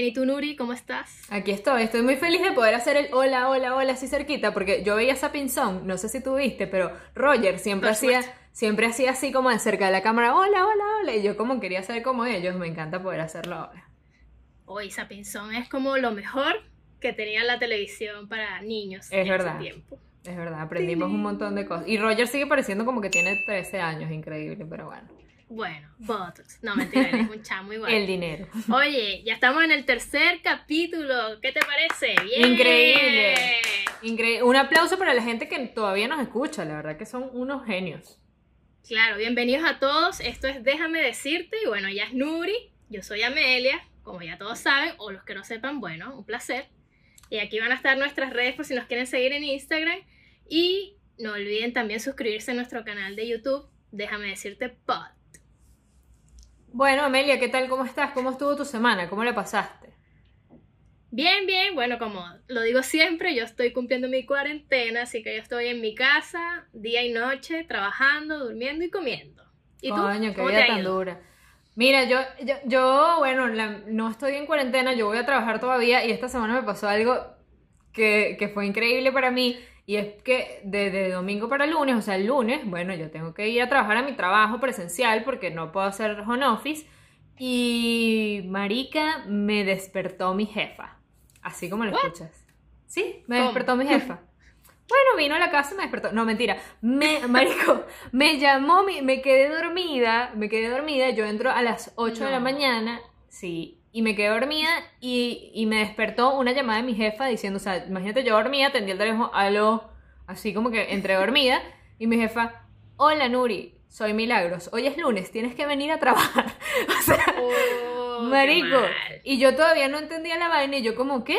Bien, ¿y tú, Nuri? ¿Cómo estás? Aquí estoy. Estoy muy feliz de poder hacer el hola, hola, hola así cerquita porque yo veía esa pinzón, no sé si tú viste, pero Roger siempre Por hacía supuesto. siempre hacía así como de cerca de la cámara, hola, hola, hola, y yo como quería ser como ellos, me encanta poder hacerlo ahora. Hoy Sapinzón es como lo mejor que tenía la televisión para niños Es en ese verdad. tiempo. Es verdad, aprendimos un montón de cosas. Y Roger sigue pareciendo como que tiene 13 años, increíble, pero bueno. Bueno, Botox. No, mentira, él es un chamo igual. El dinero. Oye, ya estamos en el tercer capítulo. ¿Qué te parece? Bien. Increíble. Increíble. Un aplauso para la gente que todavía nos escucha, la verdad que son unos genios. Claro, bienvenidos a todos. Esto es Déjame decirte. Y bueno, ella es Nuri. Yo soy Amelia, como ya todos saben, o los que no sepan, bueno, un placer. Y aquí van a estar nuestras redes por si nos quieren seguir en Instagram. Y no olviden también suscribirse a nuestro canal de YouTube. Déjame decirte pod. Bueno, Amelia, ¿qué tal? ¿Cómo estás? ¿Cómo estuvo tu semana? ¿Cómo la pasaste? Bien, bien, bueno, como lo digo siempre, yo estoy cumpliendo mi cuarentena, así que yo estoy en mi casa, día y noche, trabajando, durmiendo y comiendo. ¿Y tú? Coño, qué ¿Cómo te vida tan dura. Mira, yo, yo, yo, bueno, la- no estoy en cuarentena, yo voy a trabajar todavía y esta semana me pasó algo que, que fue increíble para mí y es que desde domingo para lunes, o sea, el lunes, bueno, yo tengo que ir a trabajar a mi trabajo presencial porque no puedo hacer home office y marica, me despertó mi jefa, así como lo What? escuchas. Sí, me ¿Cómo? despertó mi jefa. Bueno, vino a la casa y me despertó. No, mentira. Me, marico, me llamó, mi- me quedé dormida, me quedé dormida. Yo entro a las 8 de la mañana, sí, y me quedé dormida y, y me despertó una llamada de mi jefa diciendo, o sea, imagínate, yo dormía, atendí el teléfono, aló, así como que entre dormida, y mi jefa, hola Nuri, soy Milagros, hoy es lunes, tienes que venir a trabajar. o sea, Oh, Marico, y yo todavía no entendía la vaina y yo como, ¿qué?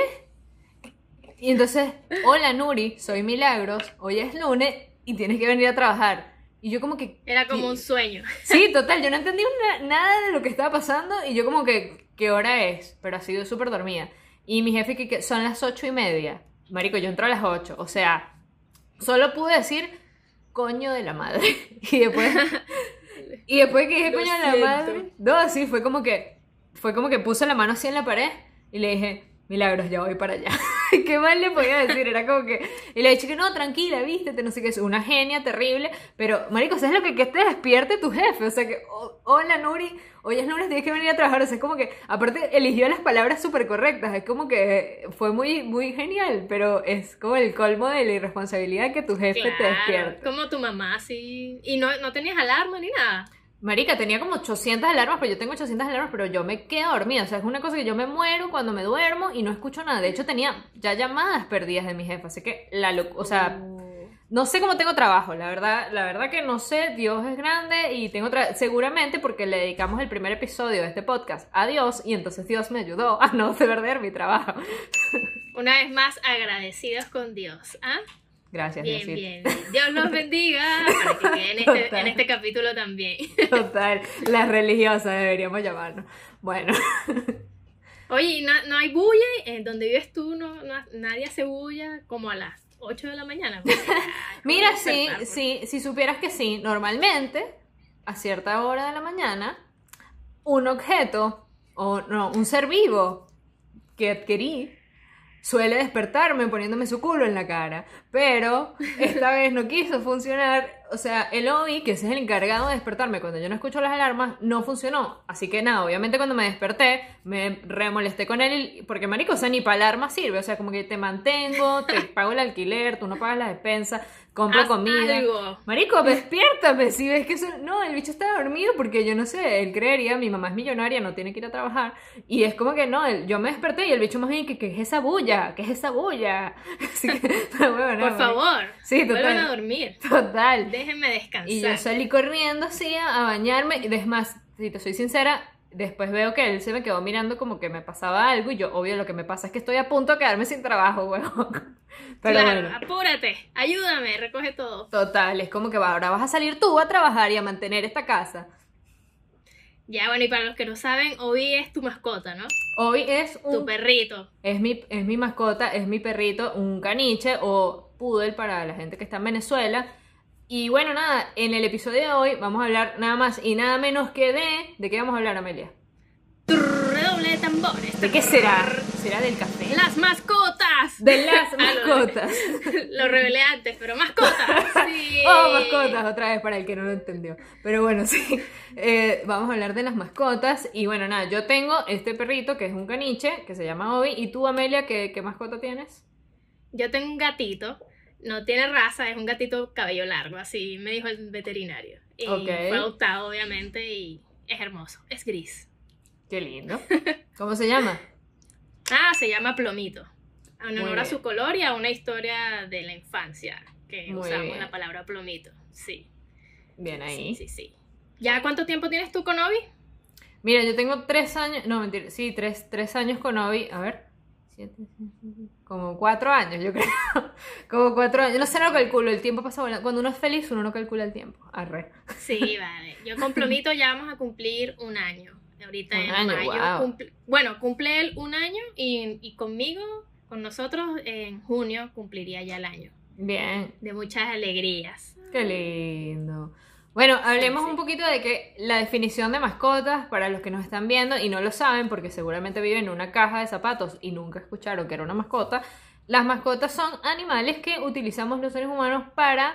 Y entonces, hola Nuri, soy Milagros, hoy es lunes y tienes que venir a trabajar. Y yo como que... Era como un sueño. Sí, total, yo no entendí una- nada de lo que estaba pasando y yo como que, ¿qué hora es? Pero ha sido súper dormida. Y mi jefe que, son las ocho y media. Marico, yo entro a las ocho. O sea, solo pude decir coño de la madre. Y después... Y después que dije coño de la madre... No, sí, fue como que... Fue como que puse la mano así en la pared y le dije, Milagros, ya voy para allá. ¿Qué más le podía decir? Era como que... Y le dije que no, tranquila, vístete, no sé qué, es una genia terrible. Pero, marico, ¿sabes lo que, que te despierte tu jefe? O sea que, "Oh, hola Nuri, hoy es lunes, tienes que venir a trabajar. O sea, es como que, aparte, eligió las palabras súper correctas. Es como que fue muy, muy genial, pero es como el colmo de la irresponsabilidad que tu jefe te Claro, despierte. como tu mamá, sí. Y no, no tenías alarma ni nada. Marica, tenía como 800 alarmas, pero yo tengo 800 alarmas, pero yo me quedo dormida. O sea, es una cosa que yo me muero cuando me duermo y no escucho nada. De hecho, tenía ya llamadas perdidas de mi jefe. Así que, la o sea, Oh. no sé cómo tengo trabajo. La verdad, la verdad que no sé. Dios es grande y tengo seguramente porque le dedicamos el primer episodio de este podcast a Dios y entonces Dios me ayudó a no perder mi trabajo. Una vez más, agradecidos con Dios. ¿ah? Gracias, Bien, Diosito. bien. Dios los bendiga. Para que este, en este capítulo también. Total, las religiosas deberíamos llamarnos. Bueno, Oye, ¿y no, no hay bulla en donde vives tú? No, no- nadie hace bulla como a las 8 de la mañana. Mira, ¿cómo sí, pues? sí, si supieras que sí, normalmente, a cierta hora de la mañana, un objeto, o no, un ser vivo que adquirí, suele despertarme poniéndome su culo en la cara. Pero esta vez no quiso funcionar. O sea, el Obi, que ese es el encargado de despertarme cuando yo no escucho las alarmas, no funcionó. Así que nada, obviamente cuando me desperté, me remolesté con él, porque marico, o sea, ni para alarma sirve. O sea, como que te mantengo, te pago el alquiler, tú no pagas la despensa, compro Haz comida. algo. Marico, despiértame, si ves que eso... No, el bicho está dormido porque yo no sé, él creería, mi mamá es millonaria, no tiene que ir a trabajar. Y es como que no, él- yo me desperté y el bicho más bien que, ¿qué es esa bulla? ¿Qué es esa bulla? Así que, no, bueno, no, Por favor, Sí, total. vuelvan a dormir. Total. Déjenme descansar. Y yo salí corriendo así a, a bañarme. Y es más, si te soy sincera, después veo que él se me quedó mirando como que me pasaba algo. Y yo, obvio, lo que me pasa es que estoy a punto de quedarme sin trabajo, huevón. Pero claro, bueno. apúrate, ayúdame, recoge todo. Total, es como que va, ahora vas a salir tú a trabajar y a mantener esta casa. Ya, bueno, y para los que no saben, Obi es tu mascota, ¿no? Hoy es Tu un perrito. es mi, es mi mascota, es mi perrito, un caniche o poodle para la gente que está en Venezuela. Y bueno, nada, en el episodio de hoy vamos a hablar nada más y nada menos que de... ¿De qué vamos a hablar, Amelia? Redoble de tambores. ¿De qué será? ¿Será del café? Las mascotas. De las mascotas. Lo revelé antes, pero mascotas. Sí. Oh, mascotas, otra vez para el que no lo entendió. Pero bueno, sí. Eh, vamos a hablar de las mascotas. Y bueno, nada, yo tengo este perrito que es un caniche, que se llama Obi. ¿Y tú, Amelia, qué, qué mascota tienes? Yo tengo un gatito. No tiene raza, es un gatito cabello largo, así me dijo el veterinario. Y Ok. fue adoptado, obviamente, y es hermoso. Es gris. Qué lindo. ¿Cómo se llama? Ah, se llama Plomito. En honor a su color y a una historia de la infancia, que Muy usamos bien. la palabra plomito. Sí. Bien ahí. Sí, sí, sí. ¿Ya cuánto tiempo tienes tú con Obi? Mira, yo tengo tres años, no, mentira, sí, tres, tres años con Obi, a ver, siete, siete, como cuatro años, yo creo, como cuatro años, no sé, no calculo, el tiempo pasa volando, cuando uno es feliz uno no calcula el tiempo, arre, Sí, vale. Yo con Plomito ya vamos a cumplir un año. Ahorita Un en año, mayo. cumple- bueno, cumple él un año y, y conmigo, con nosotros, en junio cumpliría ya el año. bien, De muchas alegrías. qué lindo. Bueno, hablemos Sí, sí. un poquito de que la definición de mascotas, para los que nos están viendo y no lo saben, porque seguramente viven en una caja de zapatos y nunca escucharon que era una mascota, las mascotas son animales que utilizamos los seres humanos para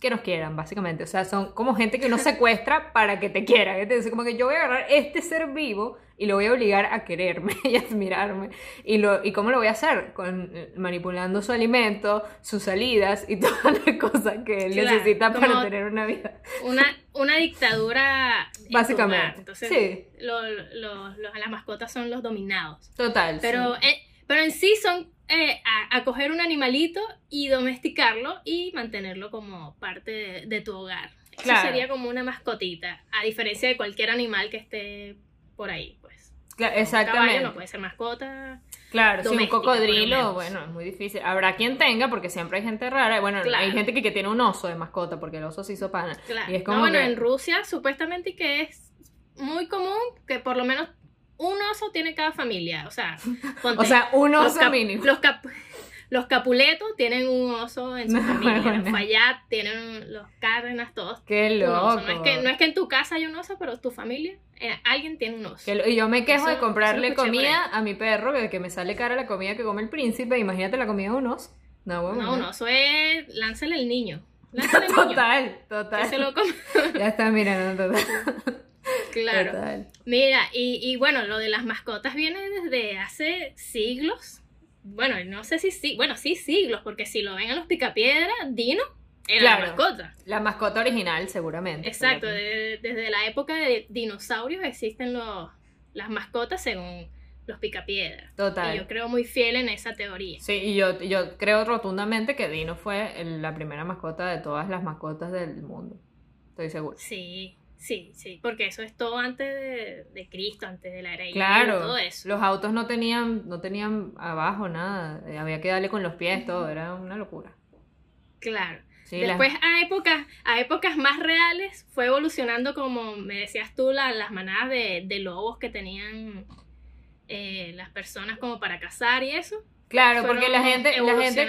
que nos quieran, básicamente. O sea, son como gente que uno secuestra para que te quiera. Entonces, como que yo voy a agarrar este ser vivo y lo voy a obligar a quererme y a admirarme. ¿Y, lo, ¿Y cómo lo voy a hacer? Con, eh, manipulando su alimento, sus salidas y todas las cosas que él Claro, necesita para tener una vida. Una, una dictadura. Básicamente, hogar. Entonces, sí. lo- lo- lo- las mascotas son los dominados. Total. Pero, sí. eh, pero en sí son eh, a, a coger un animalito y domesticarlo y mantenerlo como parte de, de tu hogar. Eso Claro. sería como una mascotita, a diferencia de cualquier animal que esté por ahí, pues. Cla- Un exactamente. caballo no puede ser mascota. Claro, si un cocodrilo, bueno, es muy difícil. Habrá quien tenga, porque siempre hay gente rara. Bueno, Claro. hay gente que, que tiene un oso de mascota, porque el oso se hizo pana. Claro. Y es No, como bueno, que- en Rusia supuestamente que es muy común que por lo menos un oso tiene cada familia. O sea, ponte, O sea, un los oso cap- mínimo. Los, cap- los Capuletos tienen un oso en su No, familia. bueno. Los Fayad tienen los Cárdenas, todos Qué loco. oso. No es, que, no es que en tu casa hay un oso, pero tu familia, eh, alguien tiene un oso. Y yo me quejo Eso- de comprarle comida a mi perro, que, que me sale cara la comida que come el príncipe. Imagínate la comida de un oso. No, bueno, No, un oso es. Lánzale el niño. Lánzale el niño. Total, Que total. se lo come. Ya está, mira, no, total. Claro. Total. Mira, y, y bueno, lo de las mascotas viene desde hace siglos. Bueno, no sé si sí, bueno, sí siglos, porque si lo ven en los picapiedra, Dino era Claro. la mascota. La mascota original, seguramente. Exacto, Pero- de- desde la época de dinosaurios existen los, las mascotas según los picapiedra. Total. Y yo creo muy fiel en esa teoría. Sí, y yo, yo creo rotundamente que Dino fue el- la primera mascota de todas las mascotas del mundo. Estoy seguro. Sí, sí, sí, porque eso es todo antes de, de Cristo, antes de la era Claro, todo eso. los autos no tenían, no tenían abajo nada, eh, había que darle con los pies, todo, era una locura. Claro. Sí, las- Después a épocas, a épocas más reales fue evolucionando como me decías tú, la- las manadas de, de lobos que tenían eh, las personas como para cazar y eso. Claro, porque la gente, la gente,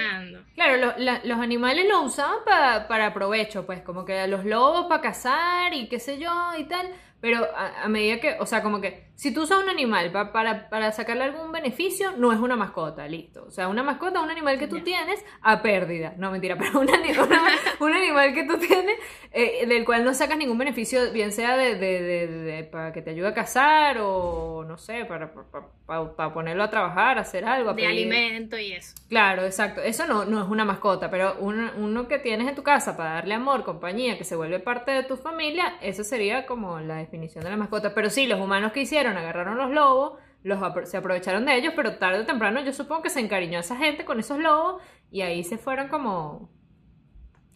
claro, lo- la- los animales lo usaban pa- para provecho, pues, como que los lobos para cazar y qué sé yo y tal, pero a, a medida que, o sea, como que si tú usas un animal pa- para, para sacarle algún beneficio, no es una mascota, listo. O sea, una mascota es un animal que tú tienes a pérdida, no mentira, pero un, una- un animal que tú tienes eh, del cual no sacas ningún beneficio, bien sea de, de- de- de- para que te ayude a cazar o no sé, para, para, para- para ponerlo a trabajar, a hacer algo. a de pedir- alimento y eso. Claro, exacto. Eso no, no es una mascota, pero uno, uno que tienes en tu casa para darle amor, compañía, que se vuelve parte de tu familia, eso sería como la definición de la mascota. Pero sí, los humanos que hicieron, agarraron los lobos, los se aprovecharon de ellos, pero tarde o temprano yo supongo que se encariñó esa gente con esos lobos y ahí se fueron como...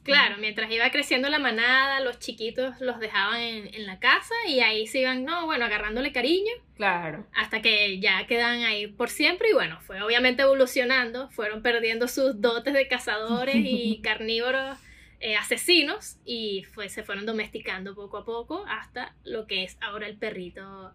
Claro, mientras iba creciendo la manada, los chiquitos los dejaban en, en la casa y ahí se iban, no, bueno, agarrándole cariño Claro. hasta que ya quedan ahí por siempre y bueno, fue obviamente evolucionando, fueron perdiendo sus dotes de cazadores y carnívoros eh, asesinos y fue, se fueron domesticando poco a poco hasta lo que es ahora el perrito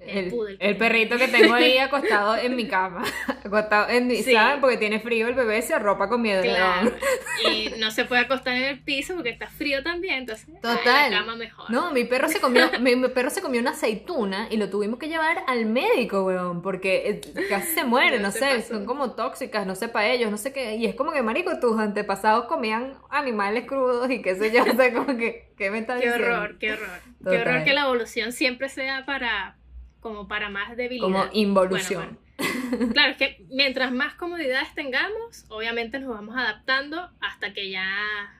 El El, poodle. el perrito que tengo ahí acostado en mi cama. Acostado en mi, Sí. ¿saben? Porque tiene frío el bebé, se arropa con miedo. Claro. Y no se puede acostar en el piso porque está frío también, entonces en Total. la cama mejor. No, mi perro se comió, mi, mi perro se comió una aceituna y lo tuvimos que llevar al médico, weón, porque eh, casi se muere, No sé, pasó. son como tóxicas, no sé para ellos, no sé qué, y es como que, marico, tus antepasados comían animales crudos y qué sé yo, o sea, como que, ¿qué me estás Qué diciendo? horror, qué horror. Qué horror que la evolución siempre sea para como para más debilidad. Como involución. Bueno, bueno. Claro, es que mientras más comodidades tengamos, obviamente nos vamos adaptando hasta que ya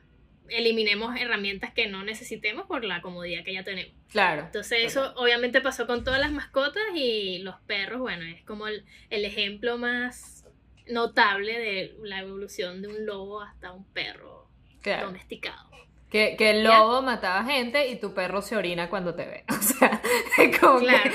eliminemos herramientas que no necesitemos por la comodidad que ya tenemos. Claro. Entonces eso obviamente pasó con todas las mascotas y los perros, bueno, es como el, el ejemplo más notable de la evolución de un lobo hasta un perro claro. domesticado. Que, que el lobo mataba gente y tu perro se orina cuando te ve. O sea, como Claro.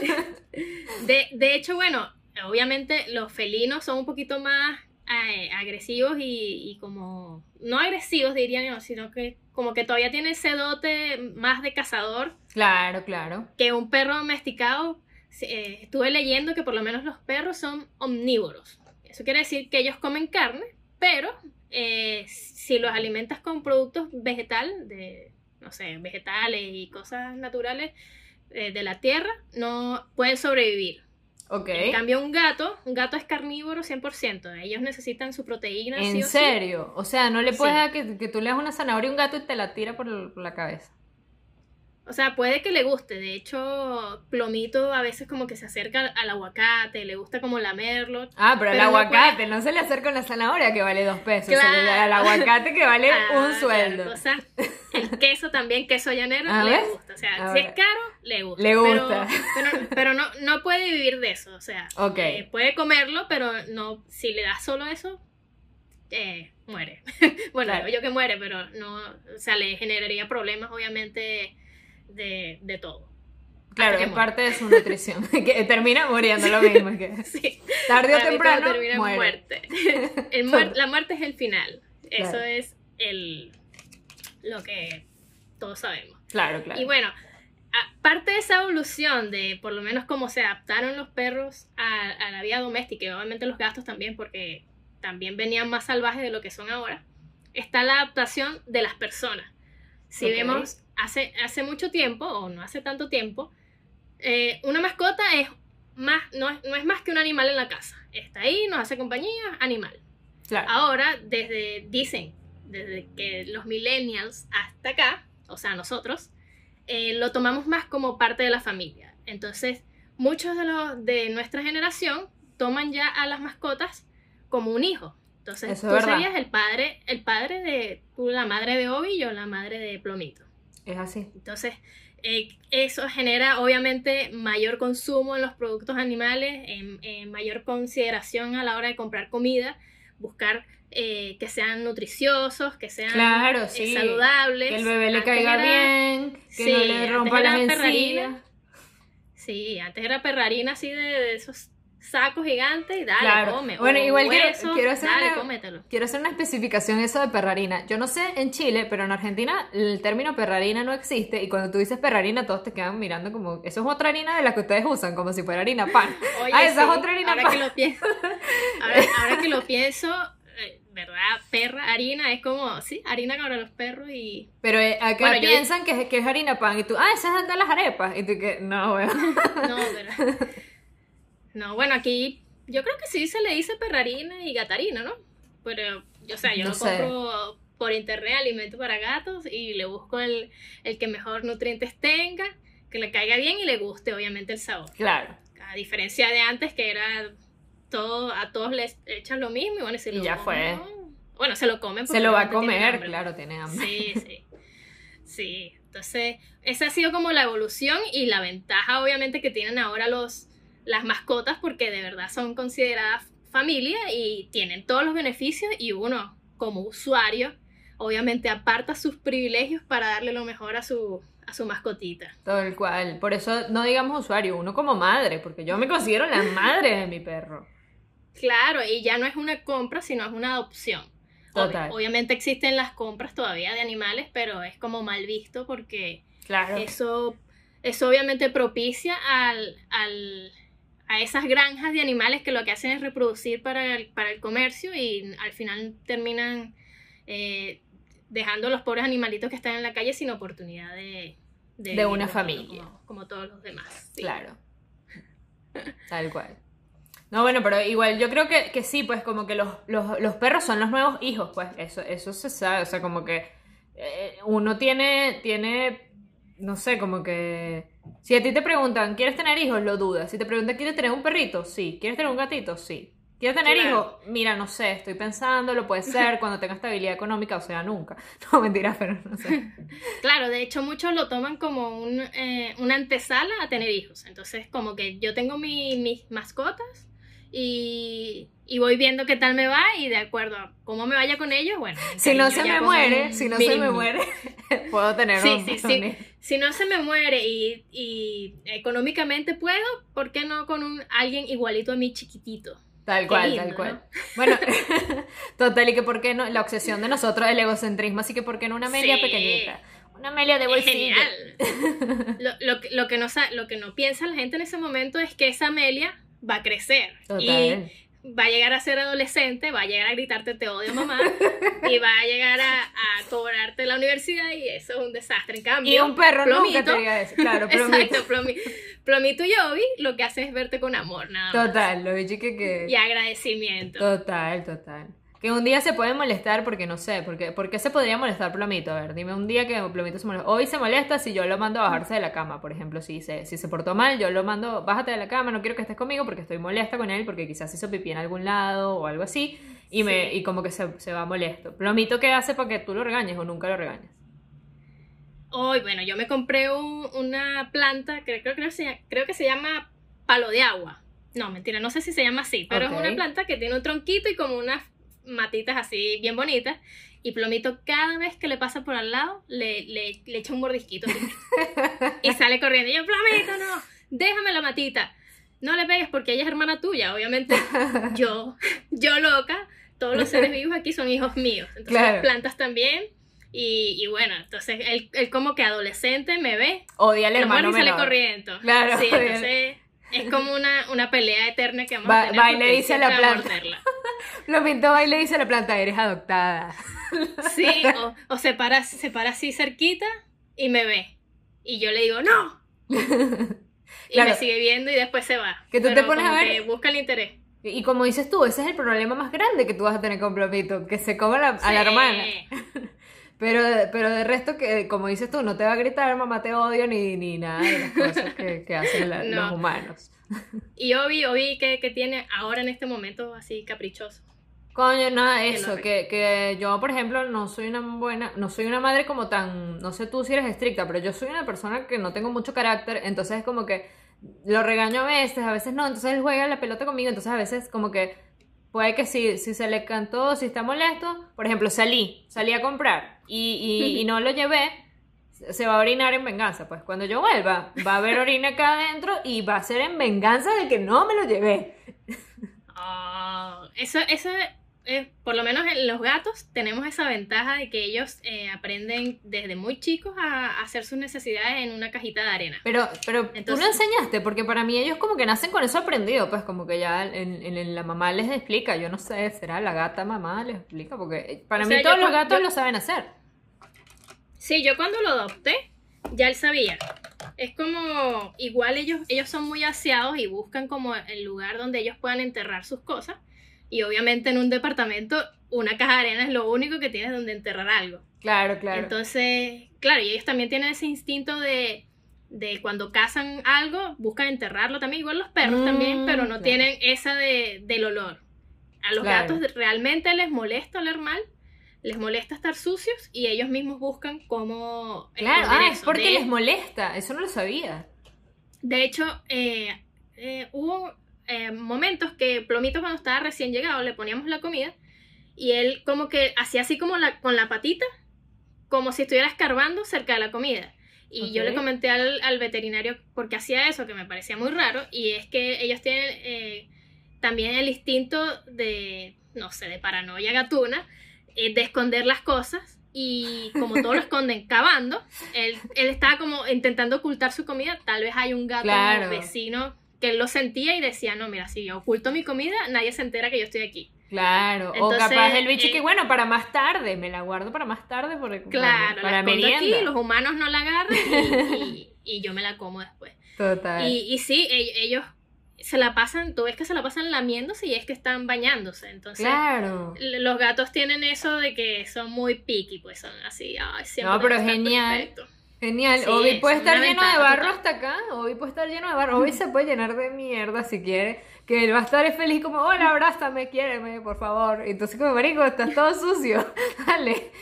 que... De, de hecho, bueno, obviamente los felinos son un poquito más eh, agresivos y, y como, no agresivos diría yo, sino que como que todavía tiene ese dote más de cazador Claro, claro. que un perro domesticado. Eh, estuve leyendo que por lo menos los perros son omnívoros. Eso quiere decir que ellos comen carne, pero eh, si los alimentas con productos vegetal, de, no sé, vegetales y cosas naturales eh, de la tierra, no pueden sobrevivir. Ok. En cambio, un gato, un gato es carnívoro 100%. Ellos necesitan su proteína. sí ¿En o sí. serio? O sea, no le puedes Sí. dar que, que tú le das una zanahoria a un gato y te la tira por la cabeza. O sea, puede que le guste. De hecho, Plomito a veces como que se acerca al aguacate, le gusta como lamerlo. Ah, pero, Pero no aguacate, no, se le acerca una zanahoria que vale dos pesos. Se le da Claro. al aguacate que vale Ah, un sueldo. claro, o sea, el queso también, queso llanero, Ah, le ¿ves? gusta. O sea, Ah, si es caro, le gusta. Le Pero- gusta. Pero, pero, no, no puede vivir de eso. O sea, eh, puede comerlo, pero no si le das solo eso, eh, muere. bueno, Claro. yo que muere, pero no, o sea, le generaría problemas, obviamente, de, de todo. Claro, es parte de su nutrición. que termina muriendo lo mismo. Que Sí. tarde o temprano termina muere. muerte. El muer- la muerte es el final. Eso Claro. es el lo que todos sabemos. Claro, claro. Y bueno, aparte de esa evolución de por lo menos cómo se adaptaron los perros a, a la vida doméstica y obviamente los gatos también porque también venían más salvajes de lo que son ahora, está la adaptación de las personas. Si vemos hace, hace mucho tiempo o no hace tanto tiempo, eh, una mascota es más, no, es- no es más que un animal en la casa. Está ahí, nos hace compañía, animal. Claro. Ahora, desde, dicen, desde que los millennials hasta acá, o sea, nosotros, eh, lo tomamos más como parte de la familia. Entonces, muchos de los de nuestra generación toman ya a las mascotas como un hijo. Entonces, Eso tú serías el padre, el padre de, tú la madre de Obi y yo la madre de Plomito. Es así. Entonces, eh, eso genera obviamente mayor consumo en los productos animales, en, en mayor consideración a la hora de comprar comida, buscar eh, que sean nutriciosos, que sean Claro, eh, saludables. Que el bebé le Antes caiga era- bien, que sí, no le rompa las perrarina. encías. Sí, antes era perrarina así de, de esos sacos gigantes y dale, Claro. come. Bueno, o igual quiero- hueso, quiero hacer dale, una- cómetelo. Quiero hacer una especificación eso de perrarina. Yo no sé en Chile, pero en Argentina el término perrarina no existe y cuando tú dices perrarina todos te quedan mirando como, eso es otra harina de la que ustedes usan, como si fuera harina pan. Oye, ah, esa sí, es otra harina ahora pan. que lo pienso, ahora, ahora que lo pienso, eh, ¿verdad? Perra, harina, es como, sí, harina para los perros y... Pero eh, acá Bueno, yo- piensan que, es- que es harina pan y tú, ah, esa es de las arepas. Y tú que, no, weón. No, pero... No, bueno, aquí yo creo que sí se le dice perrarina y gatarina, ¿no? Pero, o sea, yo No lo sé. compro por internet, alimento para gatos, y le busco el, el que mejor nutrientes tenga, que le caiga bien y le guste, obviamente, el sabor. Claro. A diferencia de antes, que era todo, a todos les echas lo mismo y bueno, Y lo ya fue. no. Bueno, se lo comen Se lo va a comer, claro, tiene hambre. Sí, sí. Sí, entonces esa ha sido como la evolución y la ventaja obviamente que tienen ahora los, las mascotas porque de verdad son consideradas familia y tienen todos los beneficios y uno como usuario obviamente aparta sus privilegios para darle lo mejor a su, a su mascotita. Tal cual. Por eso no digamos usuario, uno como madre, porque yo me considero la madre de mi perro. Claro, y ya no es una compra, sino es una adopción. Ob- Total. obviamente existen las compras todavía de animales, pero es como mal visto porque Claro. eso eso obviamente propicia al, al, a esas granjas de animales que lo que hacen es reproducir para el, para el comercio y al final terminan eh, dejando a los pobres animalitos que están en la calle sin oportunidad de... De, una familia. Como, como, todos los demás. Claro. Tal cual. No, bueno, pero igual yo creo que, que sí, pues como que los, los, los, perros son los nuevos hijos, pues eso, eso se sabe, o sea, como que eh, uno tiene, tiene, no sé, como que... Si a ti te preguntan, ¿quieres tener hijos? Lo dudas. Si te preguntan, ¿quieres tener un perrito? Sí. ¿Quieres tener un gatito? Sí. ¿Quieres tener hijos? Mira, no sé, estoy pensando, lo puede ser cuando tenga estabilidad económica, o sea, nunca. No, mentira, pero no sé. Claro, de hecho muchos lo toman como un, eh, una antesala a tener hijos. Entonces, como que yo tengo mis mascotas y, y, voy viendo qué tal me va y de acuerdo a cómo me vaya con ellos, bueno. Si no se me muere, si no se me muere, puedo tener sí, sí, sí. Si no se me muere y, y económicamente puedo, ¿por qué no con un, alguien igualito a mí chiquitito? Tal cual, tal cual. Bueno, total, y que por qué no, la obsesión de nosotros, el egocentrismo, así que por qué no una Amelia pequeñita. Una Amelia de bolsillo. Genial. lo, lo, lo, que no, lo que no piensa la gente en ese momento es que esa Amelia va a crecer. Total va a llegar a ser adolescente, va a llegar a gritarte te odio mamá y va a llegar a, a, cobrarte la universidad y eso es un desastre. En cambio, y un perro plomito, nunca te diga eso. Claro, plomito. Exacto, plomito, plomito y Obi lo que hace es verte con amor, nada más. Total, lo que que... Y agradecimiento. Total, total. Que un día se puede molestar porque no sé, porque, ¿por qué se podría molestar Plomito? A ver, dime un día que Plomito se molesta. Hoy se molesta si yo lo mando a bajarse de la cama, por ejemplo, si se, si se portó mal, yo lo mando, bájate de la cama, no quiero que estés conmigo porque estoy molesta con él, porque quizás hizo pipí en algún lado o algo así, y, me, y como que se, se va molesto. Plomito, ¿qué hace para que tú lo regañes o nunca lo regañes? Hoy, bueno, yo me compré una planta, que creo, creo, creo que se llama palo de agua. No, mentira, no sé si se llama así, pero es una planta que tiene un tronquito y como unas matitas así bien bonitas. Y Plomito cada vez que le pasa por al lado, le, le, le echa un mordisquito. y sale corriendo. Y yo, Plomito, no, déjame la matita. No le pegues porque ella es hermana tuya. Obviamente, yo, yo loca, todos los seres vivos aquí son hijos míos. Entonces, las plantas también. Y, y, bueno, entonces él, él, como que adolescente me ve. Odia al hermano. Y sale corriendo. Claro. Sí, entonces es como una, una pelea eterna que vamos a tener. Va y le dice a la planta. Lo pintó dice a la planta, eres adoptada. Sí, o, o se, para, se para así cerquita y me ve. Y yo le digo, ¡no! Y me sigue viendo y después se va. Que tú te pones a ver. busca el interés. Y como dices tú, ese es el problema más grande que tú vas a tener con Plomito, que se coma a la hermana. Pero, pero de resto, que como dices tú, no te va a gritar mamá te odio ni, ni nada de las cosas que, que hacen los humanos. Y Obi, Obi, ¿qué, ¿qué, tiene ahora en este momento así caprichoso? Coño, nada, eso, que, que, yo, por ejemplo, no soy una buena, no soy una madre como tan, no sé tú si eres estricta, pero yo soy una persona que no tengo mucho carácter, entonces es como que lo regaño a veces, a veces no, entonces él juega la pelota conmigo, entonces a veces como que puede que si, si se le cantó, si está molesto, por ejemplo, salí, salí a comprar y, y, y no lo llevé, se va a orinar en venganza. Pues cuando yo vuelva, va a haber orina acá adentro y va a ser en venganza de que no me lo llevé. Oh, eso, eso es, por lo menos en los gatos tenemos esa ventaja de que ellos eh, aprenden desde muy chicos a, hacer sus necesidades en una cajita de arena. Pero, pero tú lo enseñaste, porque para mí ellos como que nacen con eso aprendido, pues como que ya en, en, la mamá les explica, yo no sé, será la gata mamá les explica, porque para mí todos los gatos lo saben hacer. Sí, yo cuando lo adopté, ya él sabía. Es como, igual ellos, ellos son muy aseados y buscan como el lugar donde ellos puedan enterrar sus cosas. Y obviamente en un departamento, una caja de arena es lo único que tienes donde enterrar algo. Claro, claro. Entonces, claro, y ellos también tienen ese instinto de, de cuando cazan algo, buscan enterrarlo también, igual los perros también, mm, pero no tienen esa de, del olor. A los gatos realmente les molesta oler mal, les molesta estar sucios y ellos mismos buscan cómo... Claro, ah, es porque les molesta, eso no lo sabía. De hecho, eh, eh, hubo eh, momentos que Plomito cuando estaba recién llegado le poníamos la comida y él como que hacía así como la, con la patita, como si estuviera escarbando cerca de la comida. Y yo le comenté al, al, veterinario porque hacía eso, que me parecía muy raro, y es que ellos tienen también el instinto de, no sé, de paranoia gatuna, eh, de esconder las cosas y como todos lo esconden cavando, él, él estaba como intentando ocultar su comida. Tal vez hay un gato Claro. vecino que él lo sentía y decía, no, mira, si yo oculto mi comida, nadie se entera que yo estoy aquí. Claro, o Entonces, capaz el bicho eh, que bueno, para más tarde, me la guardo para más tarde porque Claro, para, la aquí, los humanos no la agarran y, y- y yo me la como después. Total. Y, y sí, e- ellos se la pasan, tú ves que se la pasan lamiéndose y es que están bañándose. Entonces, claro. los gatos tienen eso de que son muy picky, pues son así, ay, siempre No, pero genial. perfecto. Genial. Sí, Obi puede estar lleno de barro hasta acá. Obi puede estar lleno de barro. Obi se puede llenar de mierda si quiere. Que él va a estar feliz como, hola, abrázame, quiéreme, por favor. Y entonces como, marico, estás todo sucio. Dale.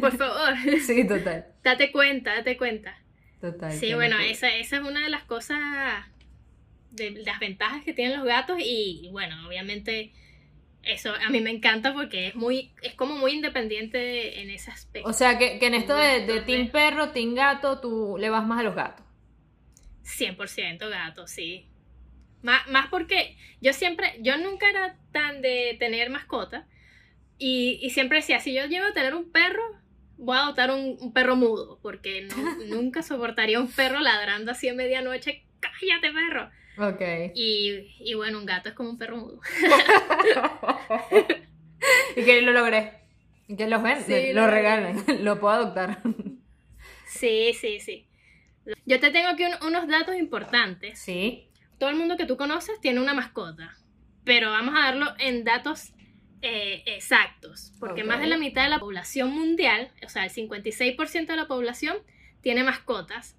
Por favor, Sí, total. date cuenta, date cuenta. Total. Sí, bueno, esa, esa es una de las cosas, de las ventajas que tienen los gatos y bueno, obviamente eso a mí me encanta porque es muy, es como muy independiente en ese aspecto. O sea, que, que en esto de, de team perro, team gato, tú le vas más a los gatos. 100% gato, sí. Más, más porque yo siempre, yo nunca era tan de tener mascota y, y siempre decía, si yo llego a tener un perro, voy a adoptar un, un perro mudo, porque nu- nunca soportaría un perro ladrando así a medianoche, cállate perro. Ok. Y, y bueno, un gato es como un perro mudo. y que lo logré. Y que los ven, Sí, lo lo regalan. lo puedo adoptar. Sí, sí, sí. Yo te tengo aquí un- unos datos importantes. Sí. Todo el mundo que tú conoces tiene una mascota, pero vamos a darlo en datos eh, exactos, porque más de la mitad de la población mundial, o sea, el 56% de la población tiene mascotas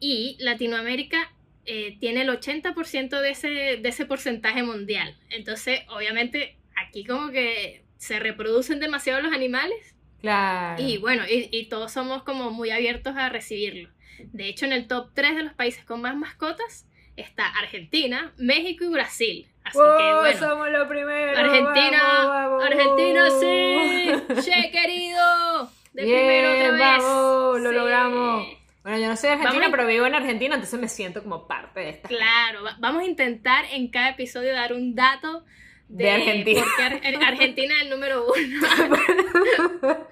y Latinoamérica eh, tiene el 80% de ese, de ese porcentaje mundial. Entonces, obviamente, aquí como que se reproducen demasiado los animales Claro. y bueno, y, y todos somos como muy abiertos a recibirlo. De hecho, en el top 3 de los países con más mascotas está Argentina, México y Brasil. Así que ¡Wow! bueno, somos los primeros. Argentina, vamos, vamos. Argentina sí, che querido, de primero otra vez. vamos, lo Sí. logramos. Bueno, yo no soy argentina, Vamos a- pero vivo en Argentina, entonces me siento como parte de esta. Claro, va- vamos a intentar en cada episodio dar un dato de, De Argentina. por qué Ar- Argentina es el número uno.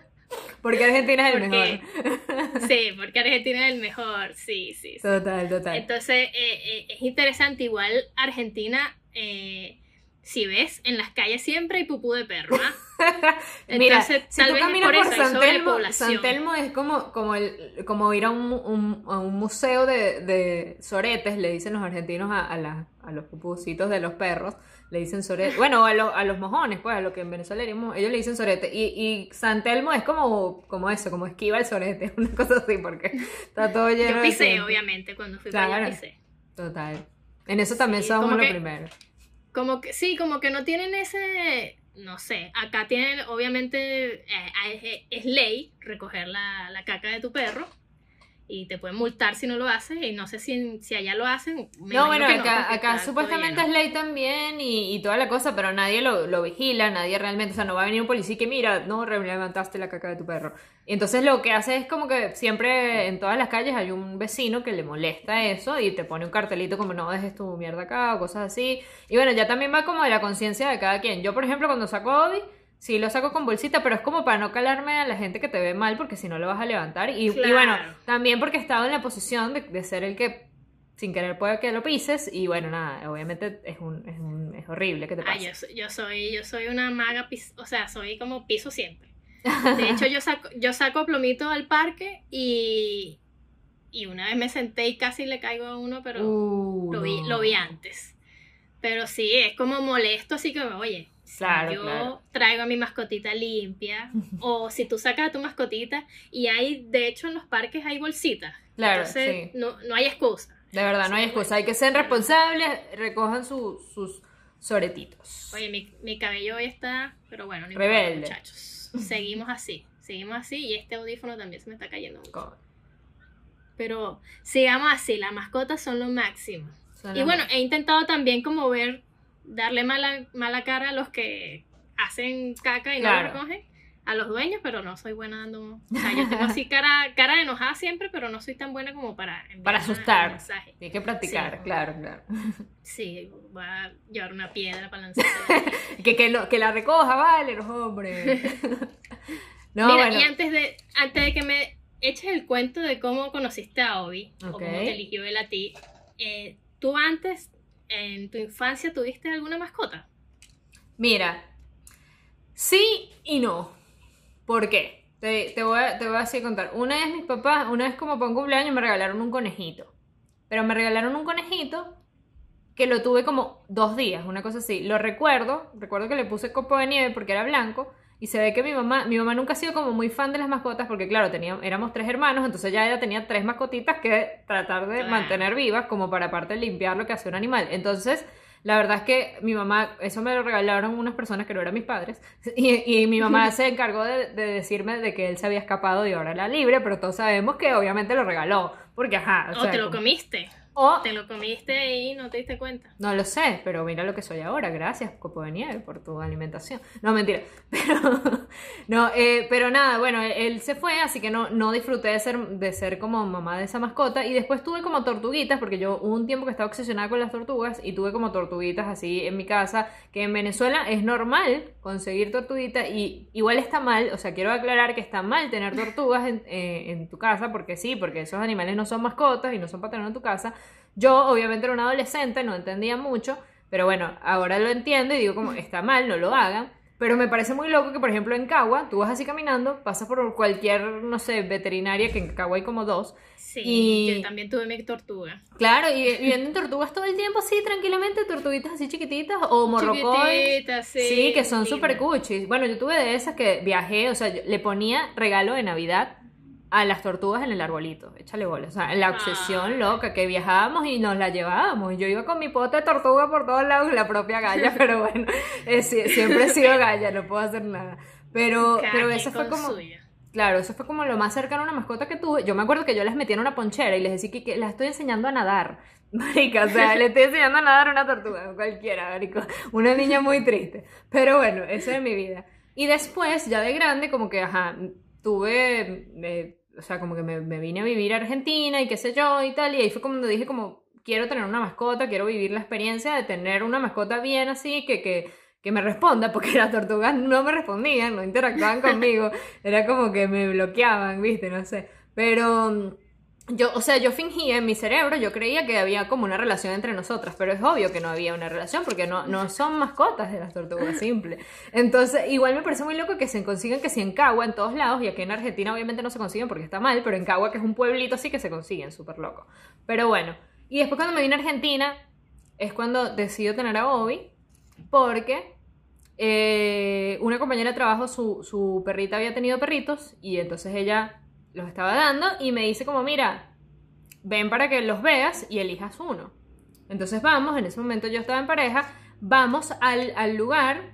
Porque Argentina es el Porque- mejor. Sí, porque Argentina es el mejor, sí, sí. sí. Total, total. Entonces, eh, eh, es interesante, igual Argentina, eh, si ves, en las calles siempre hay pupú de perro, ¿ah? Mira, Entonces, si tal tú vez caminas por por San Telmo. San Telmo es como, como, el, como ir a un, un- a un museo de, de soretes, le dicen los argentinos a, a, la- a los pupucitos de los perros, le dicen sorete, bueno, a, lo- a los mojones, pues, a lo que en Venezuela diríamos- ellos le dicen sorete, y, y San Telmo es como, como eso, como esquiva el sorete, una cosa así, porque está todo lleno Yo de pisé, gente. obviamente, cuando fui para allá Claro. pisé. Total. En eso también Sí, somos como lo que- primero. Como que, sí, como que no tienen ese, no sé, acá tienen, obviamente, eh, es, es ley recoger la, la caca de tu perro. Y te pueden multar si no lo haces, y no sé si, si allá lo hacen. me No, bueno, que no, acá, acá supuestamente es ley también y, y toda la cosa, pero nadie lo, lo vigila, nadie realmente, o sea, no va a venir un policía que mira, no, levantaste la caca de tu perro. Y entonces lo que hace es como que siempre en todas las calles hay un vecino que le molesta eso y te pone un cartelito como no dejes tu mierda acá o cosas así. Y bueno, ya también va como de la conciencia de cada quien. Yo, por ejemplo, cuando saco a Obi, sí lo saco con bolsita, pero es como para no calarme a la gente que te ve mal porque si no lo vas a levantar. Y, y bueno, también porque he estado en la posición de, de ser el que sin querer puede que lo pises y bueno, nada, obviamente es, un, es, un- es horrible que te Ah, pase. yo, soy- yo soy, yo soy una maga, pis- o sea, soy como piso siempre. De hecho, yo saco, yo saco Plomito al parque y, y una vez me senté y casi le caigo a uno, pero Uh, lo, vi, no. lo vi antes. Pero sí, es como molesto, así que, oye, Claro, yo claro. traigo a mi mascotita limpia, o si tú sacas a tu mascotita, y hay, de hecho, en los parques hay bolsitas. Claro, Entonces, sí. no, no hay excusa. De verdad, no hay excusa. Hay que ser responsables, recojan su- sus soretitos. Oye, mi, mi cabello hoy está, pero bueno, no Rebelde. importa, muchachos. Seguimos así, seguimos así y este audífono también se me está cayendo mucho. Pero sigamos así, las mascotas son lo máximo. suena Y bueno, mal. he intentado también como ver, darle mala, mala cara a los que hacen caca y no Claro. lo recogen, a los dueños, pero no soy buena dando... O sea, yo tengo así cara, cara de enojada siempre, pero no soy tan buena como para... Para asustar. Hay que practicar, Sí. claro, claro. Sí, voy a llevar una piedra para lanzar. Que, que, lo- que la recoja, vale, los hombres. No, Mira, bueno. y antes de, antes de que me eches el cuento de cómo conociste a Obi, o cómo te eligió él a ti, eh, ¿tú antes, en tu infancia, tuviste alguna mascota? Mira, sí y no. ¿Por qué? Te, voy a, te a así contar. Una vez mis papás, una vez como para un cumpleaños me regalaron un conejito. Pero me regalaron un conejito que lo tuve como dos días, una cosa así. Lo recuerdo, recuerdo que le puse copo de nieve porque era blanco. Y se ve que mi mamá, mi mamá nunca ha sido como muy fan de las mascotas porque claro, tenía, éramos tres hermanos, entonces ya ella tenía tres mascotitas que tratar de mantener vivas como para aparte limpiar lo que hace un animal. Entonces, la verdad es que mi mamá, eso me lo regalaron unas personas que no eran mis padres, y, y mi mamá se encargó de, de decirme de que él se había escapado y ahora era libre, pero todos sabemos que obviamente lo regaló, porque ajá, o ¿O sea, te lo como- comiste? O- ¿Te lo comiste y no te diste cuenta? no lo sé, pero mira lo que soy ahora. Gracias, Copo de Nieve, por tu alimentación. No, mentira. Pero, no, eh, pero nada, bueno, él, él se fue, así que no, no disfruté de ser, de ser como mamá de esa mascota. Y después tuve como tortuguitas, porque yo hubo un tiempo que estaba obsesionada con las tortugas y tuve como tortuguitas así en mi casa, que en Venezuela es normal conseguir tortuguitas y igual está mal, o sea, quiero aclarar que está mal tener tortugas en, eh, en tu casa, porque sí, porque esos animales no son mascotas y no son para tener en tu casa. Yo, obviamente, era una adolescente, no entendía mucho, pero bueno, ahora lo entiendo y digo como, está mal, no lo hagan. Pero me parece muy loco que, por ejemplo, en Cagua, tú vas así caminando, pasas por cualquier, no sé, veterinaria, que en Cagua hay como dos. Sí, Y- yo también tuve mi tortuga. Claro, y, venden tortugas todo el tiempo, así, tranquilamente, tortuguitas así chiquititas, o morrocoy. Sí. Sí, que son súper cuchis. Bueno, yo tuve de esas que viajé, o sea, yo le ponía regalo de Navidad a las tortugas en el arbolito. Échale bola. O sea, la obsesión Ay. loca, que viajábamos y nos la llevábamos. Yo iba con mi pote de tortuga por todos lados, la propia galla, pero bueno, eh, siempre he sido galla, no puedo hacer nada. Pero, Cada pero eso fue como... suya. Claro, eso fue como lo más cercano a una mascota que tuve. Yo me acuerdo que yo las metía en una ponchera y les decía que, que la estoy enseñando a nadar. Marica, o sea, le estoy enseñando a nadar a una tortuga, cualquiera, marico. Una niña muy triste. Pero bueno, eso es mi vida. Y después, ya de grande, como que, ajá, tuve, o sea, como que me, vine a vivir a Argentina y qué sé yo y tal. Y ahí fue cuando dije como, quiero tener una mascota, quiero vivir la experiencia de tener una mascota bien así, que, que, que me responda, porque las tortugas no me respondían, no interactuaban conmigo, era como que me bloqueaban, viste, no sé. Pero yo, o sea, yo fingía en mi cerebro, yo creía que había como una relación entre nosotras, pero es obvio que no había una relación porque no, no son mascotas de las tortugas, simple. Entonces, igual me parece muy loco que se consigan que si en Cagua, en todos lados, y aquí en Argentina obviamente no se consiguen porque está mal, pero en Cagua, que es un pueblito, sí que se consiguen, súper loco. Pero bueno, y después cuando me vine a Argentina, es cuando decido tener a Bobby, porque eh, una compañera de trabajo, su, su perrita había tenido perritos y entonces ella los estaba dando y me dice como, mira, ven para que los veas y elijas uno. Entonces vamos, en ese momento yo estaba en pareja, vamos al, al lugar,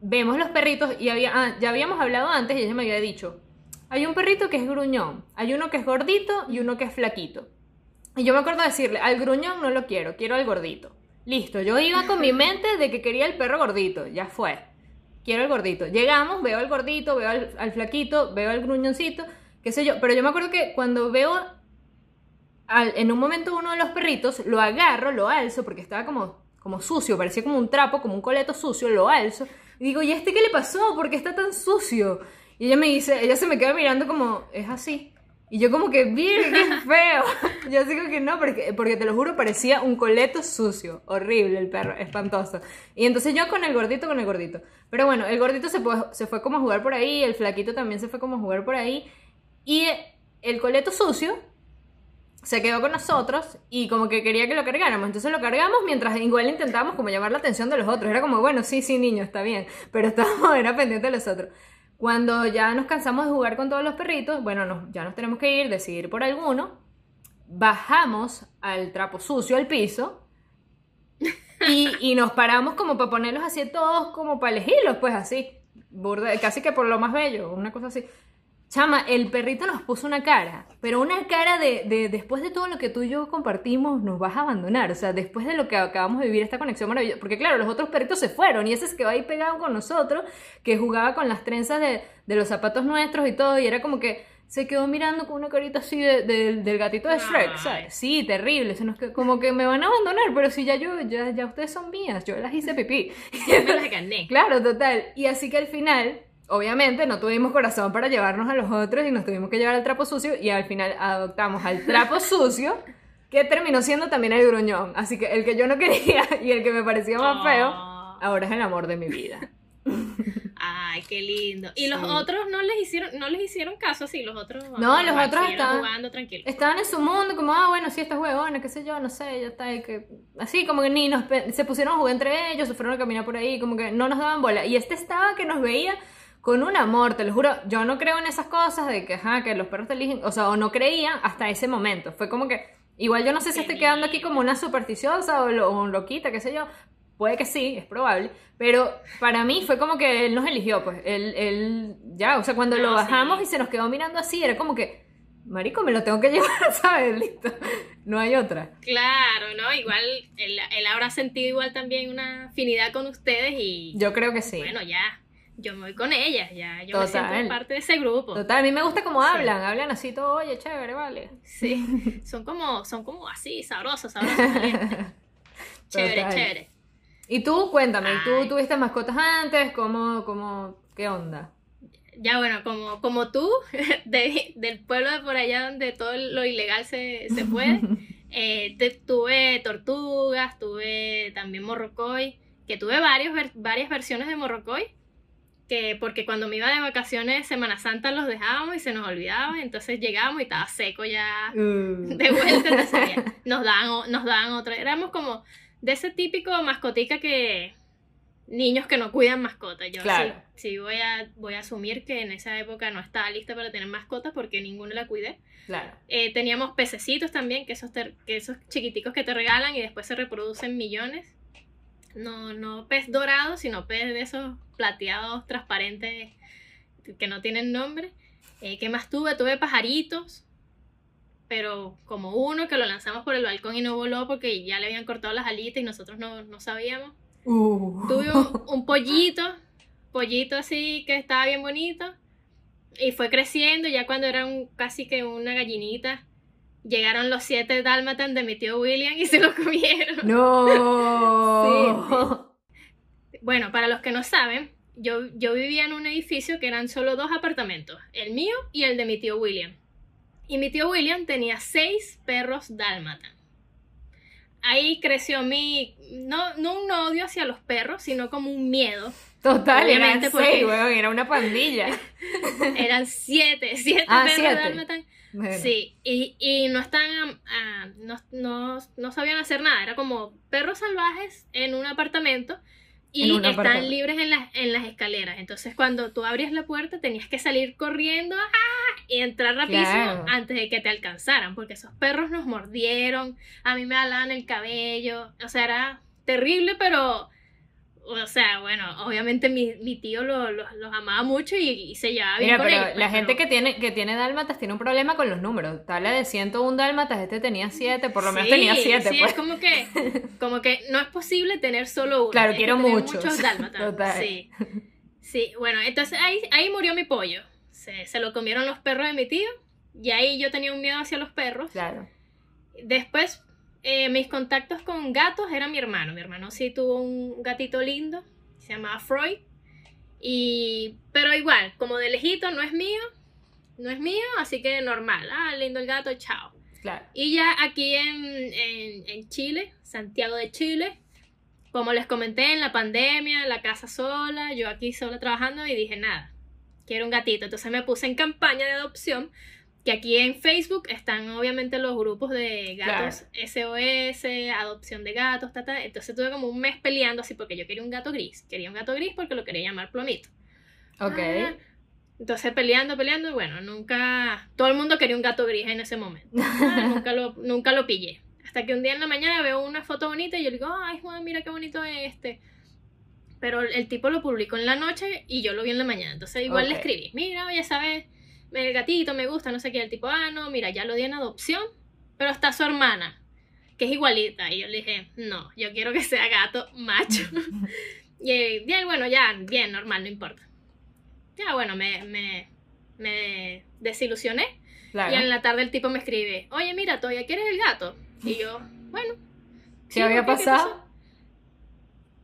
vemos los perritos y había, ah, ya habíamos hablado antes y ella me había dicho, hay un perrito que es gruñón, hay uno que es gordito y uno que es flaquito. Y yo me acuerdo decirle, al gruñón no lo quiero, quiero al gordito. Listo, yo iba con mi mente de que quería el perro gordito, ya fue. Quiero el gordito. Llegamos, veo al gordito, veo al, al flaquito, veo al gruñoncito, qué sé yo. Pero yo me acuerdo que cuando veo al- en un momento uno de los perritos, lo agarro, lo alzo, porque estaba como, como sucio, parecía como un trapo, como un coleto sucio, lo alzo. Y digo, ¿y a este qué le pasó? ¿Por qué está tan sucio? Y ella me dice, ella se me queda mirando como, es así. Y yo como que, bien, qué feo. yo digo que no, porque, porque te lo juro, parecía un coleto sucio. Horrible el perro, espantoso. Y entonces yo con el gordito, con el gordito. Pero bueno, el gordito se fue, se fue como a jugar por ahí, el flaquito también se fue como a jugar por ahí. Y el coleto sucio se quedó con nosotros y como que quería que lo cargáramos. Entonces lo cargamos mientras igual intentábamos como llamar la atención de los otros. Era como, bueno, sí, sí, niño, está bien. Pero estábamos, era pendiente de los otros. Cuando ya nos cansamos de jugar con todos los perritos, bueno, nos- ya nos tenemos que ir, decidir por alguno. Bajamos al trapo sucio al piso y, y nos paramos como para ponerlos así todos, como para elegirlos, pues así. Casi que por lo más bello, una cosa así. Chama, el perrito nos puso una cara, pero una cara de, de después de todo lo que tú y yo compartimos, nos vas a abandonar. O sea, después de lo que acabamos de vivir, esta conexión maravillosa. Porque claro, los otros perritos se fueron y ese se quedó ahí pegado con nosotros, que jugaba con las trenzas de, de los zapatos nuestros y todo, y era como que se quedó mirando con una carita así de- de- del gatito de Shrek. ¿sabes? Sí, terrible. Se nos quedó- como que me van a abandonar, pero si ya yo, ya, ya ustedes son mías, yo las hice pipí. Me las gané. Claro, total. Y así que al final, obviamente no tuvimos corazón para llevarnos a los otros y nos tuvimos que llevar al trapo sucio y al final adoptamos al trapo sucio que terminó siendo también el gruñón. Así que el que yo no quería y el que me parecía más feo, Oh. ahora es el amor de mi vida. Ay, qué lindo. Y los Sí. otros no les hicieron, no les hicieron caso, sí, los otros. No, los otros estaban- jugando tranquilos. Estaban en su mundo, como, ah, bueno, sí, esta huevona, qué sé yo, no sé, ya está. que... Así, como que ni nos se pusieron a jugar entre ellos, se fueron a caminar por ahí, como que no nos daban bola. Y este estaba que nos veía con un amor, te lo juro. Yo no creo en esas cosas de que, ajá, que los perros te eligen, o sea, o no creía hasta ese momento. Fue como que, igual yo no sé si estoy quedando aquí como una supersticiosa o, lo- o un loquita, qué sé yo. Puede que sí, es probable. Pero para mí fue como que él nos eligió, pues. Él, él ya, o sea, cuando lo No, bajamos sí. y se nos quedó mirando así, era como que, marico, me lo tengo que llevar, ¿sabes? Listo. No hay otra. Claro, ¿no? Igual él, él habrá sentido igual también una afinidad con ustedes y Yo creo que sí. bueno, ya, yo me voy con ellas, ya, yo me Total. siento parte de ese grupo. Total, a mí me gusta cómo Sí. hablan. Hablan así todo, oye, chévere, vale. Sí, son como, son como así, sabrosos, sabrosos. Chévere, Total. chévere. Y tú, cuéntame, ¿tú tuviste mascotas antes? ¿Cómo, cómo, qué onda? Ya bueno, como, como tú, de- del pueblo de por allá donde todo lo ilegal se, se puede, eh, te- tuve tortugas, tuve también morrocoy, que tuve varios, ver- varias versiones de morrocoy, que porque cuando me iba de vacaciones Semana Santa los dejábamos y se nos olvidaba, entonces llegábamos y estaba seco ya Uh. de vuelta, entonces ya nos daban, nos daban otra. Éramos como de ese típico mascotica que niños que no cuidan mascotas. Yo Claro. sí, sí voy a, voy a asumir que en esa época no estaba lista para tener mascotas porque ninguno la cuidé. Claro. Eh, teníamos pececitos también, que esos, te- que esos chiquiticos que te regalan y después se reproducen millones. No, no pez dorado, sino pez de esos plateados transparentes que no tienen nombre. Eh, ¿Qué más tuve? Tuve pajaritos, pero como uno que lo lanzamos por el balcón y no voló porque ya le habían cortado las alitas y nosotros no, no sabíamos. Uh. Tuve un, un pollito, pollito así que estaba bien bonito. Y fue creciendo, ya cuando era un, casi que una gallinita, llegaron los siete dálmatas de mi tío William y se lo comieron. No. Bueno, para los que no saben, yo, yo vivía en un edificio que eran solo dos apartamentos, el mío y el de mi tío William. Y mi tío William tenía seis perros dálmatas. Ahí creció mi, no, no un odio hacia los perros, sino como un miedo. Total, eran Obviamente, seis, weón, era una pandilla. Eran siete, siete Ah, perros siete. Bueno, Sí, y, y no están, ah, no, no, no sabían hacer nada, era como perros salvajes en un apartamento y están libres en las, en las escaleras. Entonces cuando tú abrías la puerta tenías que salir corriendo ¡ah! y entrar rapidísimo Claro. antes de que te alcanzaran, porque esos perros nos mordieron, a mí me alaban el cabello, o sea, era terrible, pero... O sea, bueno, obviamente mi, mi tío lo- lo- los amaba mucho y, y se llevaba bien Mira, con pero ellos, pues, la gente pero- que tiene, que tiene dálmatas tiene un problema con los números. Tabla de 101 dálmatas, este tenía 7, por lo menos Sí, tenía 7, sí, pues. es como que, como que no es posible tener solo uno. Claro, quiero muchos. muchos dálmatas. Total. Sí. Sí, bueno, entonces ahí, ahí murió mi pollo. Se, se lo comieron los perros de mi tío. Y ahí yo tenía un miedo hacia los perros. Claro. Después, eh, mis contactos con gatos era mi hermano. Mi hermano sí tuvo un gatito lindo. Se llamaba Freud. Y, pero igual, como de lejito, no es mío. No es mío, así que normal. Ah, lindo el gato, chao. Claro. Y ya aquí en, en- en Chile, Santiago de Chile, como les comenté en la pandemia, la casa sola, yo aquí sola trabajando y dije nada, quiero un gatito. Entonces me puse en campaña de adopción, que aquí en Facebook están obviamente los grupos de gatos SOS, adopción de gatos, ta, ta. entonces tuve como un mes peleando así porque yo quería un gato gris, quería un gato gris porque lo quería llamar plomito. Ok. Ah, entonces peleando, peleando, y bueno, nunca, todo el mundo quería un gato gris en ese momento. Ah, nunca, lo, nunca lo pillé. Hasta que un día en la mañana veo una foto bonita y yo le digo, ay Juan, mira qué bonito es este. Pero el tipo lo publicó en la noche y yo lo vi en la mañana. Entonces igual le escribí, mira, oye, sabes, el gatito me gusta, no sé qué. El tipo, ah, no, mira, ya lo di en adopción, pero está su hermana, que es igualita. Y yo le dije, no, yo quiero que sea gato macho. y bien, bueno, ya, bien, normal, no importa. Ya, bueno, me, me, me desilusioné. Claro. Y en la tarde el tipo me escribe, oye, mira, todavía quieres el gato. Y yo, bueno. ¿Qué sí, había ¿por qué? ¿Qué pasado? pasó?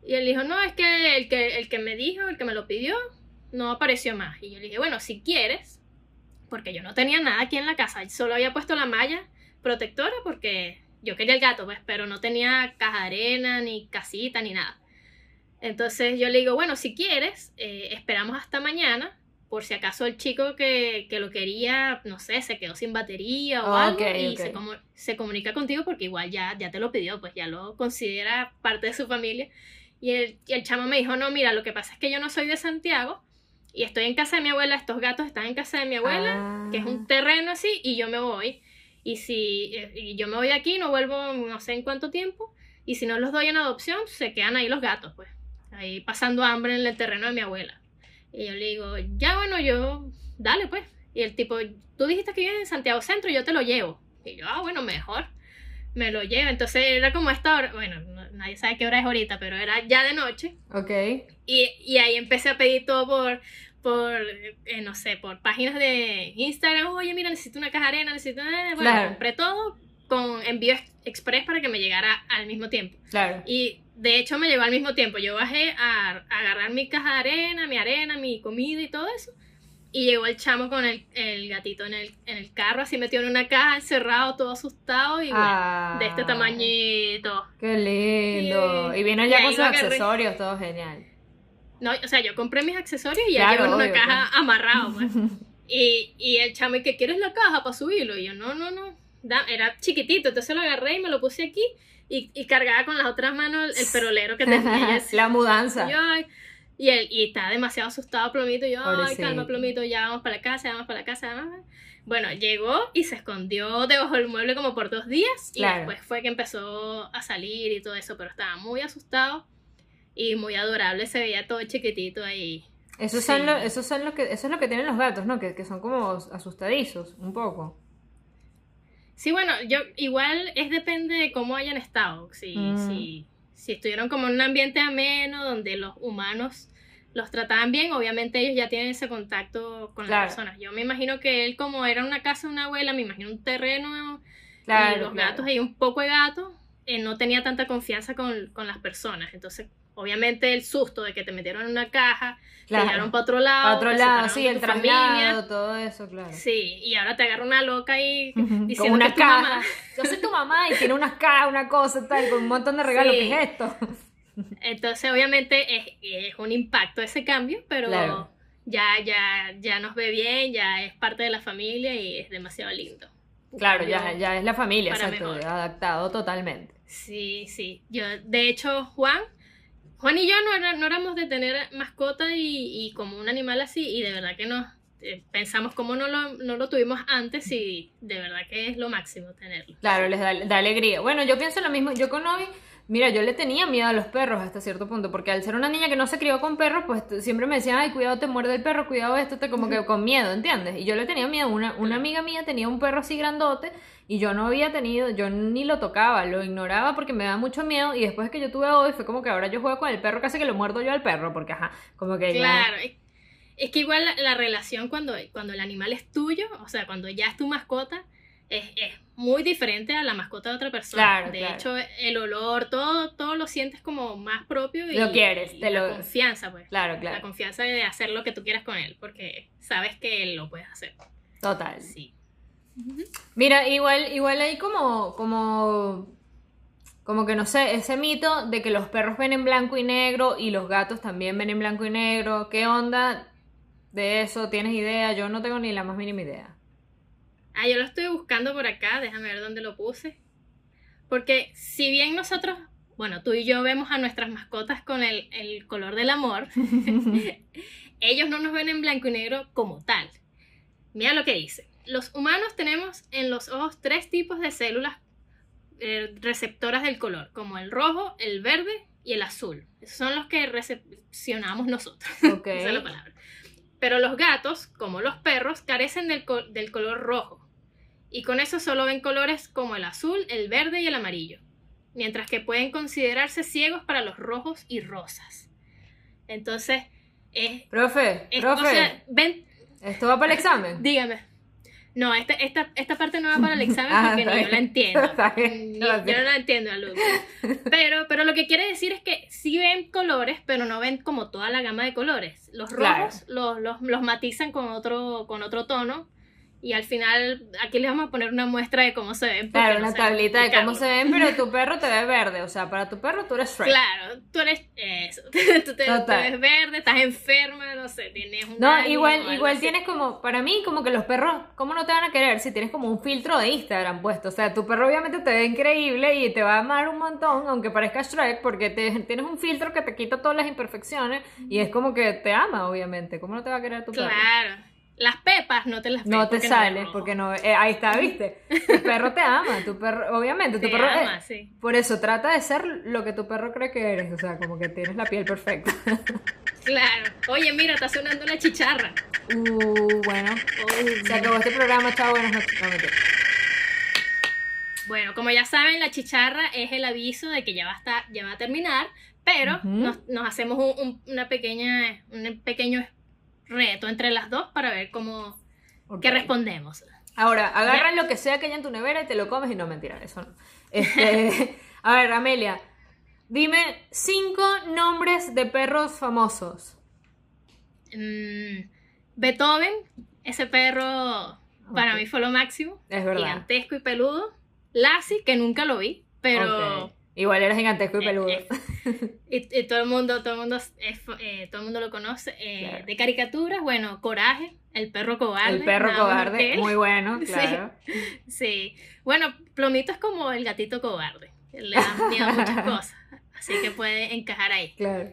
Y él dijo, no, es que el, que el que me dijo, el que me lo pidió, no apareció más. Y yo le dije, bueno, si quieres, porque yo no tenía nada aquí en la casa, solo había puesto la malla protectora porque yo quería el gato, pues, pero no tenía caja de arena, ni casita, ni nada. Entonces yo le digo, bueno, si quieres, eh, esperamos hasta mañana, por si acaso el chico que, que, lo quería, no sé, se quedó sin batería o algo, y Se, se, comunica contigo porque igual ya, ya te lo pidió, pues ya lo considera parte de su familia. Y el, y el chamo me dijo, no, mira, lo que pasa es que yo no soy de Santiago, y estoy en casa de mi abuela, estos gatos están en casa de mi abuela, que es un ah. terreno así, y yo me voy. Y si y yo me voy aquí, no vuelvo no sé en cuánto tiempo, y si no los doy en adopción, se quedan ahí los gatos, pues ahí pasando hambre en el terreno de mi abuela. Y yo le digo, ya bueno, yo, dale pues. Y el tipo, tú dijiste que vives en Santiago Centro, yo te lo llevo. Y yo, ah, bueno, mejor. Me lo llevo. Entonces era como esta hora, bueno, nadie sabe qué hora es ahorita, pero era ya de noche. Ok. Y, y ahí empecé a pedir todo por, por eh, no sé, por páginas de Instagram. Oye, mira, necesito una caja arena, necesito... Bueno, compré todo con envío express para que me llegara al mismo tiempo. Claro. Y de hecho me llegó al mismo tiempo. Yo bajé a, agarrar mi caja de arena, mi arena, mi comida y todo eso. Y llegó el chamo con el, el gatito en el, en el, carro, así metido en una caja, encerrado, todo asustado y bueno, de este ah. tamañito. ¡Qué lindo! Y, viene ya con sus accesorios, todo genial. No, o sea, yo compré mis accesorios y ya llevo en una caja pues. amarrado, pues. y, y el chamo, ¿y qué quieres la caja para subirlo? Y yo, no, no, no. era chiquitito, entonces lo agarré y me lo puse aquí y, y cargaba con las otras manos el perolero que tenía. la mudanza. y él y está demasiado asustado Plomito. Y yo, ay, calma, Plomito, ya vamos para la casa, ya vamos para la casa. Vamos. Bueno, llegó y se escondió debajo del mueble como por dos días. Y después fue que empezó a salir y todo eso, pero estaba muy asustado y muy adorable. Se veía todo chiquitito ahí. Eso, son lo, eso, son lo que, eso es lo que tienen los gatos, ¿no? Que, que son como asustadizos, un poco. Sí, bueno, yo igual es depende de cómo hayan estado. Si, mm. si, si estuvieron como en un ambiente ameno donde los humanos los trataban bien, obviamente ellos ya tienen ese contacto con las personas. Yo me imagino que él, como era una casa de una abuela, me imagino un terreno y los gatos y un poco de gato, él no tenía tanta confianza con, con las personas. Entonces, obviamente el susto de que te metieron en una caja, te llevaron para otro lado, para otro lado, sí, el traslado, todo eso, claro. Sí, y ahora te agarra una loca y diciendo con una caja. Yo soy tu mamá y tiene unas cajas, una cosa tal, con un montón de regalos, ¿qué es esto? Entonces, obviamente es, es, un impacto ese cambio, pero ya, ya, ya nos ve bien, ya es parte de la familia y es demasiado lindo. Claro, ya, ya es la familia, exacto, adaptado totalmente. Sí, sí. Yo, de hecho, Juan Juan y yo no, no éramos de tener mascota y, como un animal así, y de verdad que nos eh, pensamos cómo no lo, no lo tuvimos antes y de verdad que es lo máximo tenerlo. Claro, les da, alegría. Bueno, yo pienso lo mismo, yo con Obi, mira, yo le tenía miedo a los perros hasta cierto punto, porque al ser una niña que no se crió con perros, pues siempre me decían, ay, cuidado, te muerde el perro, cuidado esto, te como que con miedo, ¿entiendes? Y yo le tenía miedo, una, una amiga mía tenía un perro así grandote, y yo no había tenido, yo ni lo tocaba, lo ignoraba porque me da mucho miedo. Y después que yo tuve hoy, fue como que ahora yo juego con el perro, casi que lo muerdo yo al perro, porque ajá, como que. Claro, es que igual la, relación cuando, cuando el animal es tuyo, o sea, cuando ya es tu mascota, es, es muy diferente a la mascota de otra persona. Claro, de hecho, el olor, todo, todo lo sientes como más propio y lo quieres, y la confianza, pues. Claro, claro. La confianza de hacer lo que tú quieras con él, porque sabes que él lo puedes hacer. Total. Sí. Mira, igual, igual hay como, como, como que no sé, ese mito de que los perros ven en blanco y negro y los gatos también ven en blanco y negro. ¿Qué onda de eso? ¿Tienes idea? Yo no tengo ni la más mínima idea. Ah, yo lo estoy buscando por acá, déjame ver dónde lo puse. Porque si bien nosotros, bueno, tú y yo vemos a nuestras mascotas con el, el color del amor, ellos no nos ven en blanco y negro como tal. Mira lo que dice los humanos tenemos en los ojos tres tipos de células eh, receptoras del color, como el rojo, el verde y el azul. Esos son los que recepcionamos nosotros. Esa es la palabra. Pero los gatos, como los perros, carecen del, del color rojo. Y con eso solo ven colores como el azul, el verde y el amarillo. Mientras que pueden considerarse ciegos para los rojos y rosas. Entonces, es. Profe, profe. ¿Esto va para el examen? Dígame. No, esta, esta, esta parte no va para el examen Ah, porque está ni yo la entiendo. Ni- yo no la entiendo, alumno. Pero, pero lo que quiere decir es que sí ven colores, pero no ven como toda la gama de colores. Los Claro. rojos los, los, los matizan con otro, con otro tono. Y al final, aquí les vamos a poner una muestra de cómo se ven. Claro, una tablita de cómo se ven, pero tu perro te ve verde. O sea, para tu perro tú eres Shrek. Claro, tú eres eso. tú te, ves verde, estás enferma, no sé, tienes un No, daño igual, igual así. tienes como, para mí, como que los perros, ¿cómo no te van a querer si tienes como un filtro de Instagram puesto? O sea, tu perro obviamente te ve increíble y te va a amar un montón, aunque parezca Shrek, porque te, tienes un filtro que te quita todas las imperfecciones y es como que te ama, obviamente. ¿Cómo no te va a querer tu perro? Claro. Las pepas no te las No te porque sales porque no. eh, ahí está, ¿viste? Tu perro te ama, tu perro, obviamente, tu Te perro. ama, eh, sí. Por eso trata de ser lo que tu perro cree que eres, o sea, como que tienes la piel perfecta. Claro. Oye, mira, está sonando la chicharra. Uh, bueno. Se acabó este programa, chao, buenas noches. No. Bueno, como ya saben, la chicharra es el aviso de que ya va a, estar, ya va a terminar, pero nos hacemos un, un- una pequeña, un pequeño reto entre las dos para ver cómo Ok. qué respondemos. Ahora, agarra lo que sea que haya en tu nevera y te lo comes y no, mentira, eso no. Este, a ver, Amelia, dime cinco nombres de perros famosos. Mm, Beethoven, ese perro para mí fue lo máximo, Es verdad. gigantesco y peludo. Lassie, que nunca lo vi, pero. Igual era gigantesco y Eh, peludo. eh, y, y todo el mundo, todo el mundo, es- eh, todo el mundo lo conoce. Eh, Claro. De caricaturas, bueno, Coraje, el perro cobarde. El perro cobarde, muy bueno, Sí. claro. Sí. Bueno, Plomito es como el gatito cobarde. Le da miedo a muchas cosas. Así que puede encajar ahí. Claro.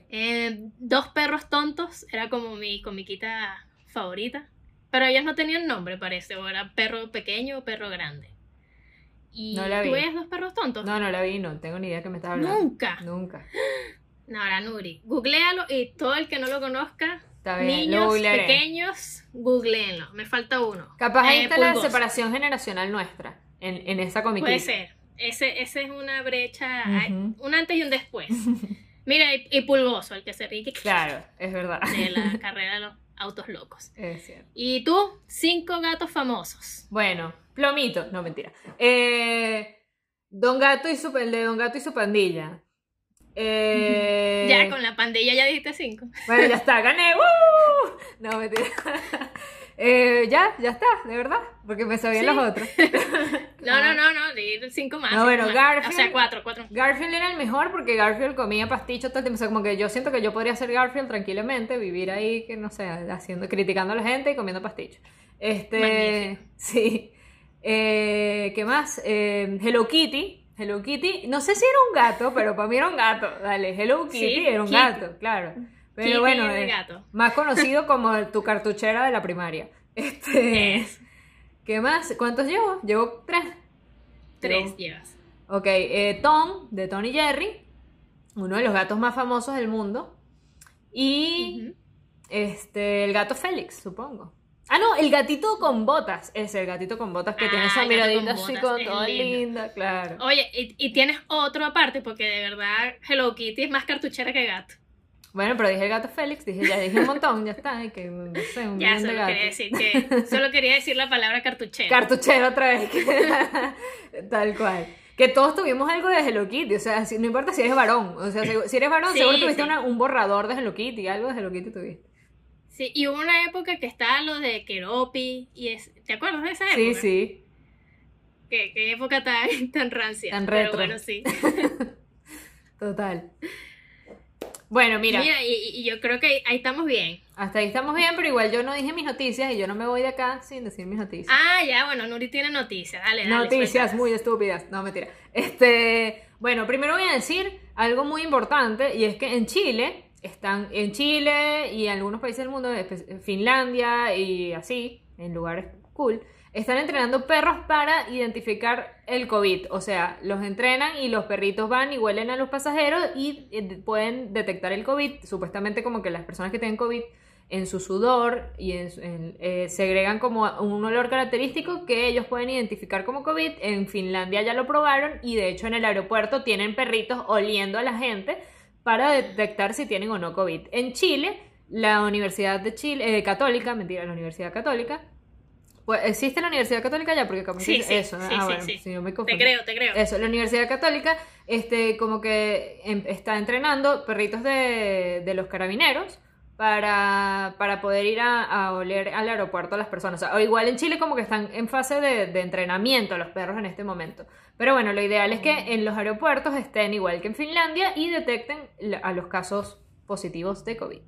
Dos perros tontos era como mi comiquita favorita. Pero ellos no tenían nombre, parece. O era perro pequeño o perro grande. ¿Y No la vi. tú veías dos perros tontos? No, no la vi, no tengo ni idea de qué me estás hablando. Nunca. Nunca. No, ahora Nuri. Googlealo y todo el que no lo conozca, Está bien, lo niños googlearé. pequeños, googleenlo. Me falta uno. Capaz ahí Eh, está la pulgoso. separación generacional nuestra, en, en esa comiquita. Puede ser. Ese, ese es una brecha, hay Ujú. un antes y un después. Mira, y, y Pulgoso, el que se ríe Claro, es verdad. de la carrera de los autos locos. Es cierto. Y tú, cinco gatos famosos. Bueno, Plomito, no mentira. Eh, Don Gato y su, el de Don Gato y su pandilla. Eh, Ya con la pandilla ya dijiste cinco. Bueno, ya está, gané. ¡Woo! No, mentira. Eh, ya, ya está, de verdad, porque me sabían Sí. los otros. No, no, no, no, di cinco más. No, bueno, más. Garfield- O sea, cuatro, cuatro. Garfield era el mejor porque Garfield comía pasticho todo el tiempo. O sea, como que yo siento que yo podría ser Garfield tranquilamente, vivir ahí, que no sé, haciendo, criticando a la gente y comiendo pasticho. Este, Magnífico. sí. Eh, ¿Qué más? Eh, Hello Kitty. Hello Kitty, no sé si era un gato, pero para mí era un gato. Dale, Hello Kitty Sí, era un Kitty. gato, claro. Pero bueno, es eh, gato. más conocido como tu cartuchera de la primaria. Este, Es. ¿Qué más? ¿Cuántos llevo? Llevo tres. Tres Llevo- llevas. Ok, eh, Tom, de Tony Jerry, uno de los gatos más famosos del mundo. Y este, el gato Félix, supongo. Ah, no, el gatito con botas. Es el gatito con botas que Ah, tiene esa con miradita así botas, con es toda lindo. linda, claro. Oye, y, y tienes otro aparte, porque de verdad Hello Kitty es más cartuchera que gato. Bueno, pero dije el gato Félix, dije, ya dije un montón, ya está, y que no sé, un Ya, millón de solo gatos. quería decir que solo quería decir la palabra cartuchera. Cartuchero otra vez. Tal cual. Que todos tuvimos algo de Hello Kitty, o sea, si- no importa si eres varón, o sea, si, eres varón, Sí, seguro tuviste sí. una- un borrador de Hello Kitty, algo de Hello Kitty tuviste. Sí, y hubo una época que estaba lo de Keropi y es, ¿te acuerdas de esa época? Sí, sí. ¿Qué, qué época tan, tan rancia. Tan Pero retro. bueno, sí. Total. Bueno, mira, Mira, y, y yo creo que ahí estamos bien. hasta ahí estamos bien, pero igual yo no dije mis noticias y yo no me voy de acá sin decir mis noticias. Ah, ya, bueno, Nuri tiene noticias. Dale, dale. noticias suéltalas. muy estúpidas. No, mentira. Este, bueno, primero voy a decir algo muy importante y es que en Chile están en Chile y en algunos países del mundo, Finlandia y así, en lugares cool, están entrenando perros para identificar el COVID. O sea, los entrenan y los perritos van y huelen a los pasajeros y eh, pueden detectar el COVID. Supuestamente como que las personas que tienen COVID en su sudor y en, en- eh, segregan como un olor característico que ellos pueden identificar como COVID. En Finlandia ya lo probaron y de hecho en el aeropuerto tienen perritos oliendo a la gente para detectar si tienen o no COVID. En Chile, la Universidad de Chile, eh, Católica, mentira, la Universidad Católica, Pues existe la Universidad Católica ya, porque como Sí, sí, eso, sí, ah, sí, bueno, me Te creo, te creo. Eso, la Universidad Católica, este, como que em- está entrenando perritos de, de los carabineros para, para poder ir a, a oler al aeropuerto a las personas. O, sea, o igual en Chile como que están en fase de, de entrenamiento los perros en este momento. Pero bueno, lo ideal es que en los aeropuertos estén igual que en Finlandia y detecten a los casos positivos de COVID.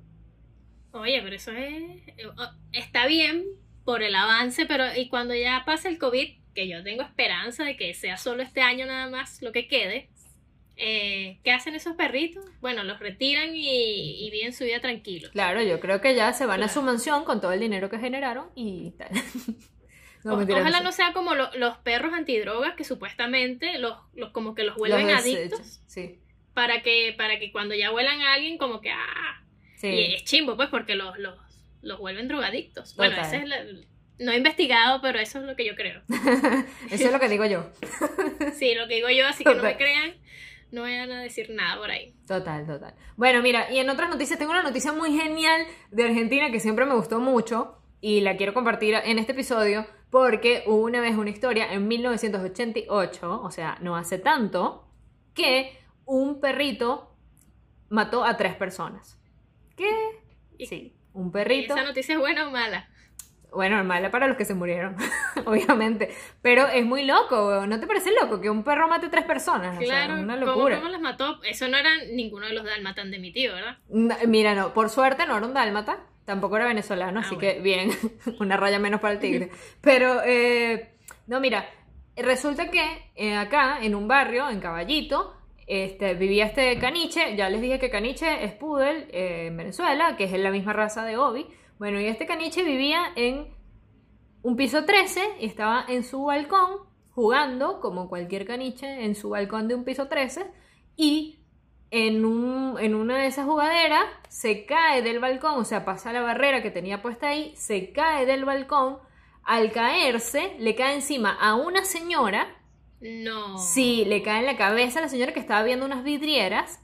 Oye, pero eso es. eh, Está bien por el avance, pero y cuando ya pase el COVID, que yo tengo esperanza de que sea solo este año nada más lo que quede, eh, ¿qué hacen esos perritos? Bueno, los retiran y, y viven su vida tranquilos. Claro, yo creo que ya se van a su mansión con todo el dinero que generaron y tal. No, O- mentira, Ojalá no sea como lo- los perros antidrogas que supuestamente los, los como que los vuelven Los adictos Sí, para que para que cuando ya huelan a alguien como que ah sí. y es chimbo pues porque los los, los vuelven drogadictos. Bueno, Total. ese es la- no he investigado, pero eso es lo que yo creo. Eso es lo que digo yo. Sí, lo que digo yo, así que no me crean, no vayan a decir nada por ahí. Total, total. Bueno, mira, y en otras noticias, tengo una noticia muy genial de Argentina que siempre me gustó mucho y la quiero compartir en este episodio porque hubo una vez una historia en 1988, o sea, no hace tanto, que un perrito mató a tres personas. ¿Qué? Sí, un perrito. ¿Esa noticia es buena o mala? Bueno, mala para los que se murieron, obviamente. Pero es muy loco, weón. ¿no te parece loco que un perro mate a tres personas? O sea, Claro, una ¿cómo, locura. cómo las mató? Eso no eran ninguno de los dálmatas de mi tío, ¿verdad? No, Mira, no, por suerte no era un dálmata, tampoco era venezolano, Ah, así bueno. que bien, una raya menos para el tigre. Pero, eh, no, mira, resulta que eh, acá, en un barrio, en Caballito, este, vivía este caniche, ya les dije que caniche es poodle eh, en Venezuela, que es la misma raza de Obi. Bueno, y este caniche vivía en un piso 13 y estaba en su balcón jugando, como cualquier caniche, en su balcón de un piso 13 y en, un- en una de esas jugaderas se cae del balcón, o sea, pasa la barrera que tenía puesta ahí, se cae del balcón, al caerse le cae encima a una señora, No. sí, le cae en la cabeza a la señora que estaba viendo unas vidrieras,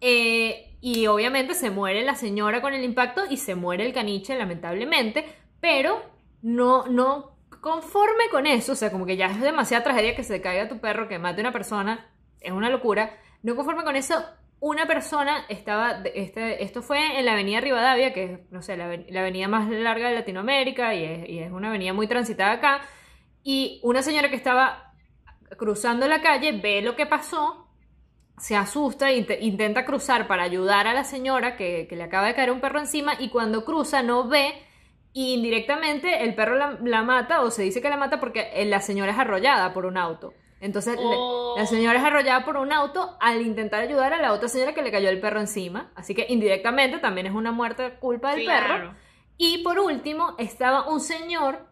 eh, y obviamente se muere la señora con el impacto y se muere el caniche, lamentablemente, pero no, no conforme con eso, o sea, como que ya es demasiada tragedia que se caiga tu perro, que mate a una persona, es una locura, no conforme con eso, una persona estaba, este, esto fue en la avenida Rivadavia, que es, no sé, la, aven- la avenida más larga de Latinoamérica y es, y es una avenida muy transitada acá, y una señora que estaba cruzando la calle ve lo que pasó, se asusta e int- intenta cruzar para ayudar a la señora que, que le acaba de caer un perro encima y cuando cruza no ve y indirectamente el perro la, la mata o se dice que la mata porque eh, la señora es arrollada por un auto. Entonces le- Oh. la señora es arrollada por un auto al intentar ayudar a la otra señora que le cayó el perro encima. Así que indirectamente también es una muerte culpa del perro. Y por último, estaba un señor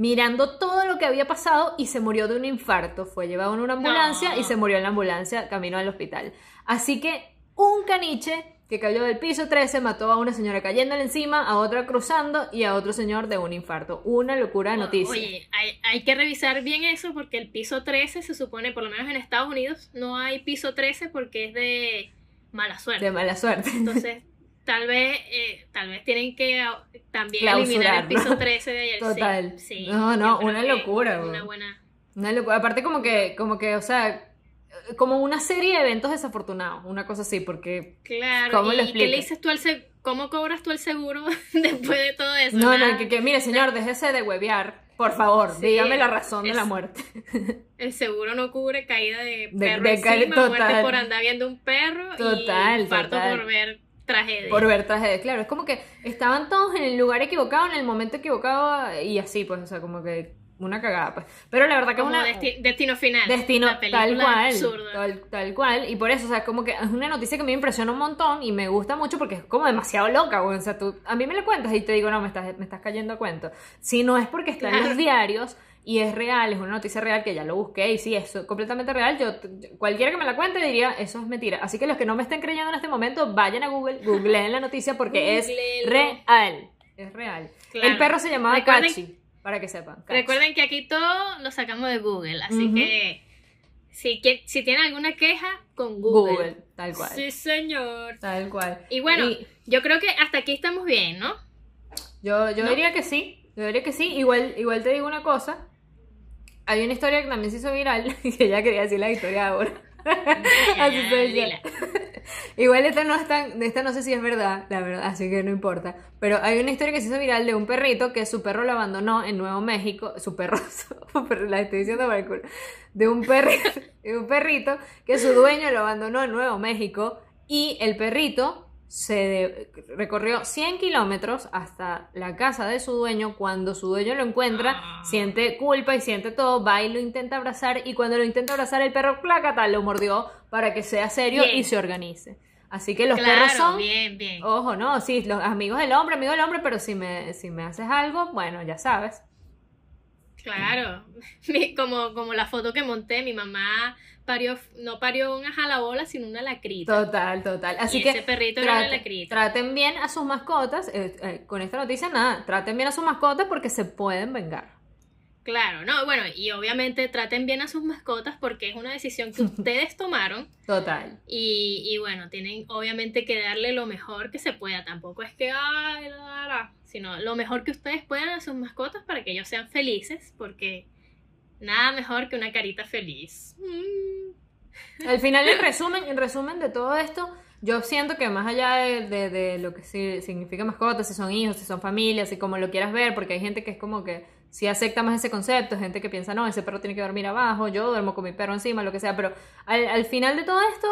mirando todo lo que había pasado y se murió de un infarto. Fue llevado en una ambulancia No. y se murió en la ambulancia camino al hospital. Así que un caniche que cayó del piso 13 mató a una señora cayéndole encima, a otra cruzando y a otro señor de un infarto. Una locura de noticia. Oye, hay, hay que revisar bien eso porque el piso 13 se supone, por lo menos en Estados Unidos, no hay piso 13 porque es de mala suerte. de mala suerte. Entonces, tal vez, eh, tal vez tienen que también Clausurar, eliminar el piso ¿no? 13 de ayer. Total. sí, No, no, una locura, Una buena. Una locura. Aparte como que, como que, o sea, como una serie de eventos desafortunados, una cosa así, porque Claro. ¿Cómo ¿Y lo qué le dices tú al ¿Cómo cobras tú el seguro después de todo eso? No, no, que, que mire, señor, déjese de huevear. Por favor, Sí, dígame la razón de la muerte. El seguro no cubre caída de De- perro de ca- encima, muerte por andar viendo un perro Total, y total. por ver tragedia. Por ver tragedia. Claro, es como que estaban todos en el lugar equivocado, en el momento equivocado y así, pues, o sea, como que una cagada, pues. Pero la verdad que es Como una... desti- Destino Final. Destino la tal cual, absurda. tal, tal cual, y por eso, o sea, como que es una noticia que me impresiona un montón y me gusta mucho porque es como demasiado loca, güey. o sea, tú a mí me la cuentas y te digo, no, me estás, me estás cayendo a cuento. Si no es porque está en Claro. los diarios y es real, es una noticia real que ya lo busqué y sí, es completamente real, yo, cualquiera que me la cuente diría, eso es mentira. Así que los que no me estén creyendo en este momento, vayan a Google, googleen la noticia porque es real, es real. Claro. El perro se llamaba Recuerden- Cachi, para que sepan. Cachi. Recuerden que aquí todo lo sacamos de Google, así que si, si tienen alguna queja, con Google. Google, tal cual. Sí, señor. Tal cual. Y bueno, Y- yo creo que hasta aquí estamos bien, ¿no? Yo, yo ¿No? diría que sí. Yo diría que sí. Igual, igual te digo una cosa. Hay una historia que también se hizo viral y que ella quería decir la historia ahora. Así Ya, soy. Igual esta no es tan, esta no sé si es verdad, la verdad, así que no importa. Pero hay una historia que se hizo viral de un perrito que su perro lo abandonó en Nuevo México. Su perro, su perro, la estoy diciendo para el culo. De un perrito, de un perrito que su dueño lo abandonó en Nuevo México y el perrito se recorrió 100 kilómetros hasta la casa de su dueño. Cuando su dueño lo encuentra, Ah. siente culpa y siente todo, va y lo intenta abrazar. Y cuando lo intenta abrazar, el perro plácata lo mordió para que sea serio Bien. y se organice. Así que los claro, perros son. bien, bien. Ojo, no, sí, los amigos del hombre, amigos del hombre, pero si me, si me haces algo, bueno, ya sabes. Claro, como, como la foto que monté, mi mamá parió, no parió una jalabola, sino una lacrita. Total, total. Así Y que ese perrito era una lacrita. traten bien a sus mascotas. eh, eh, con esta noticia, nada, traten bien a sus mascotas porque se pueden vengar. Claro, no, bueno, y obviamente traten bien a sus mascotas porque es una decisión que ustedes tomaron Total. y, y bueno, tienen obviamente que darle lo mejor que se pueda. Tampoco es que, ay, la, la, la", sino lo mejor que ustedes puedan a sus mascotas para que ellos sean felices porque nada mejor que una carita feliz. Mm. Al final, en resumen, en resumen de todo esto, yo siento que más allá de, de- de lo que significa mascotas, si son hijos, si son familias, si como lo quieras ver, porque hay gente que es como que sí acepta más ese concepto, gente que piensa, no, ese perro tiene que dormir abajo, yo duermo con mi perro encima, lo que sea, pero al, al final de todo esto,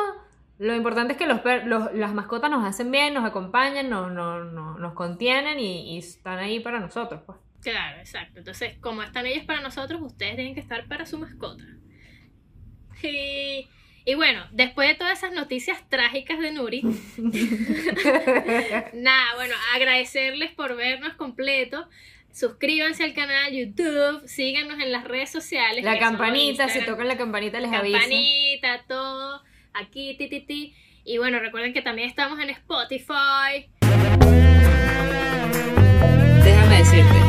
lo importante es que los, per- los- las mascotas nos hacen bien, nos acompañan, nos, nos, nos, nos contienen y, y están ahí para nosotros, pues. Claro, exacto. Entonces, como están ellos para nosotros, ustedes tienen que estar para su mascota. Y, y bueno, después de todas esas noticias trágicas de Nuri, nada, bueno, agradecerles por vernos completo suscríbanse al canal YouTube, síganos en las redes sociales. La campanita, si tocan la campanita les campanita, avisa. Campanita, todo, aquí, ti, ti, ti. Y bueno, recuerden que también estamos en Spotify. Déjame decirte.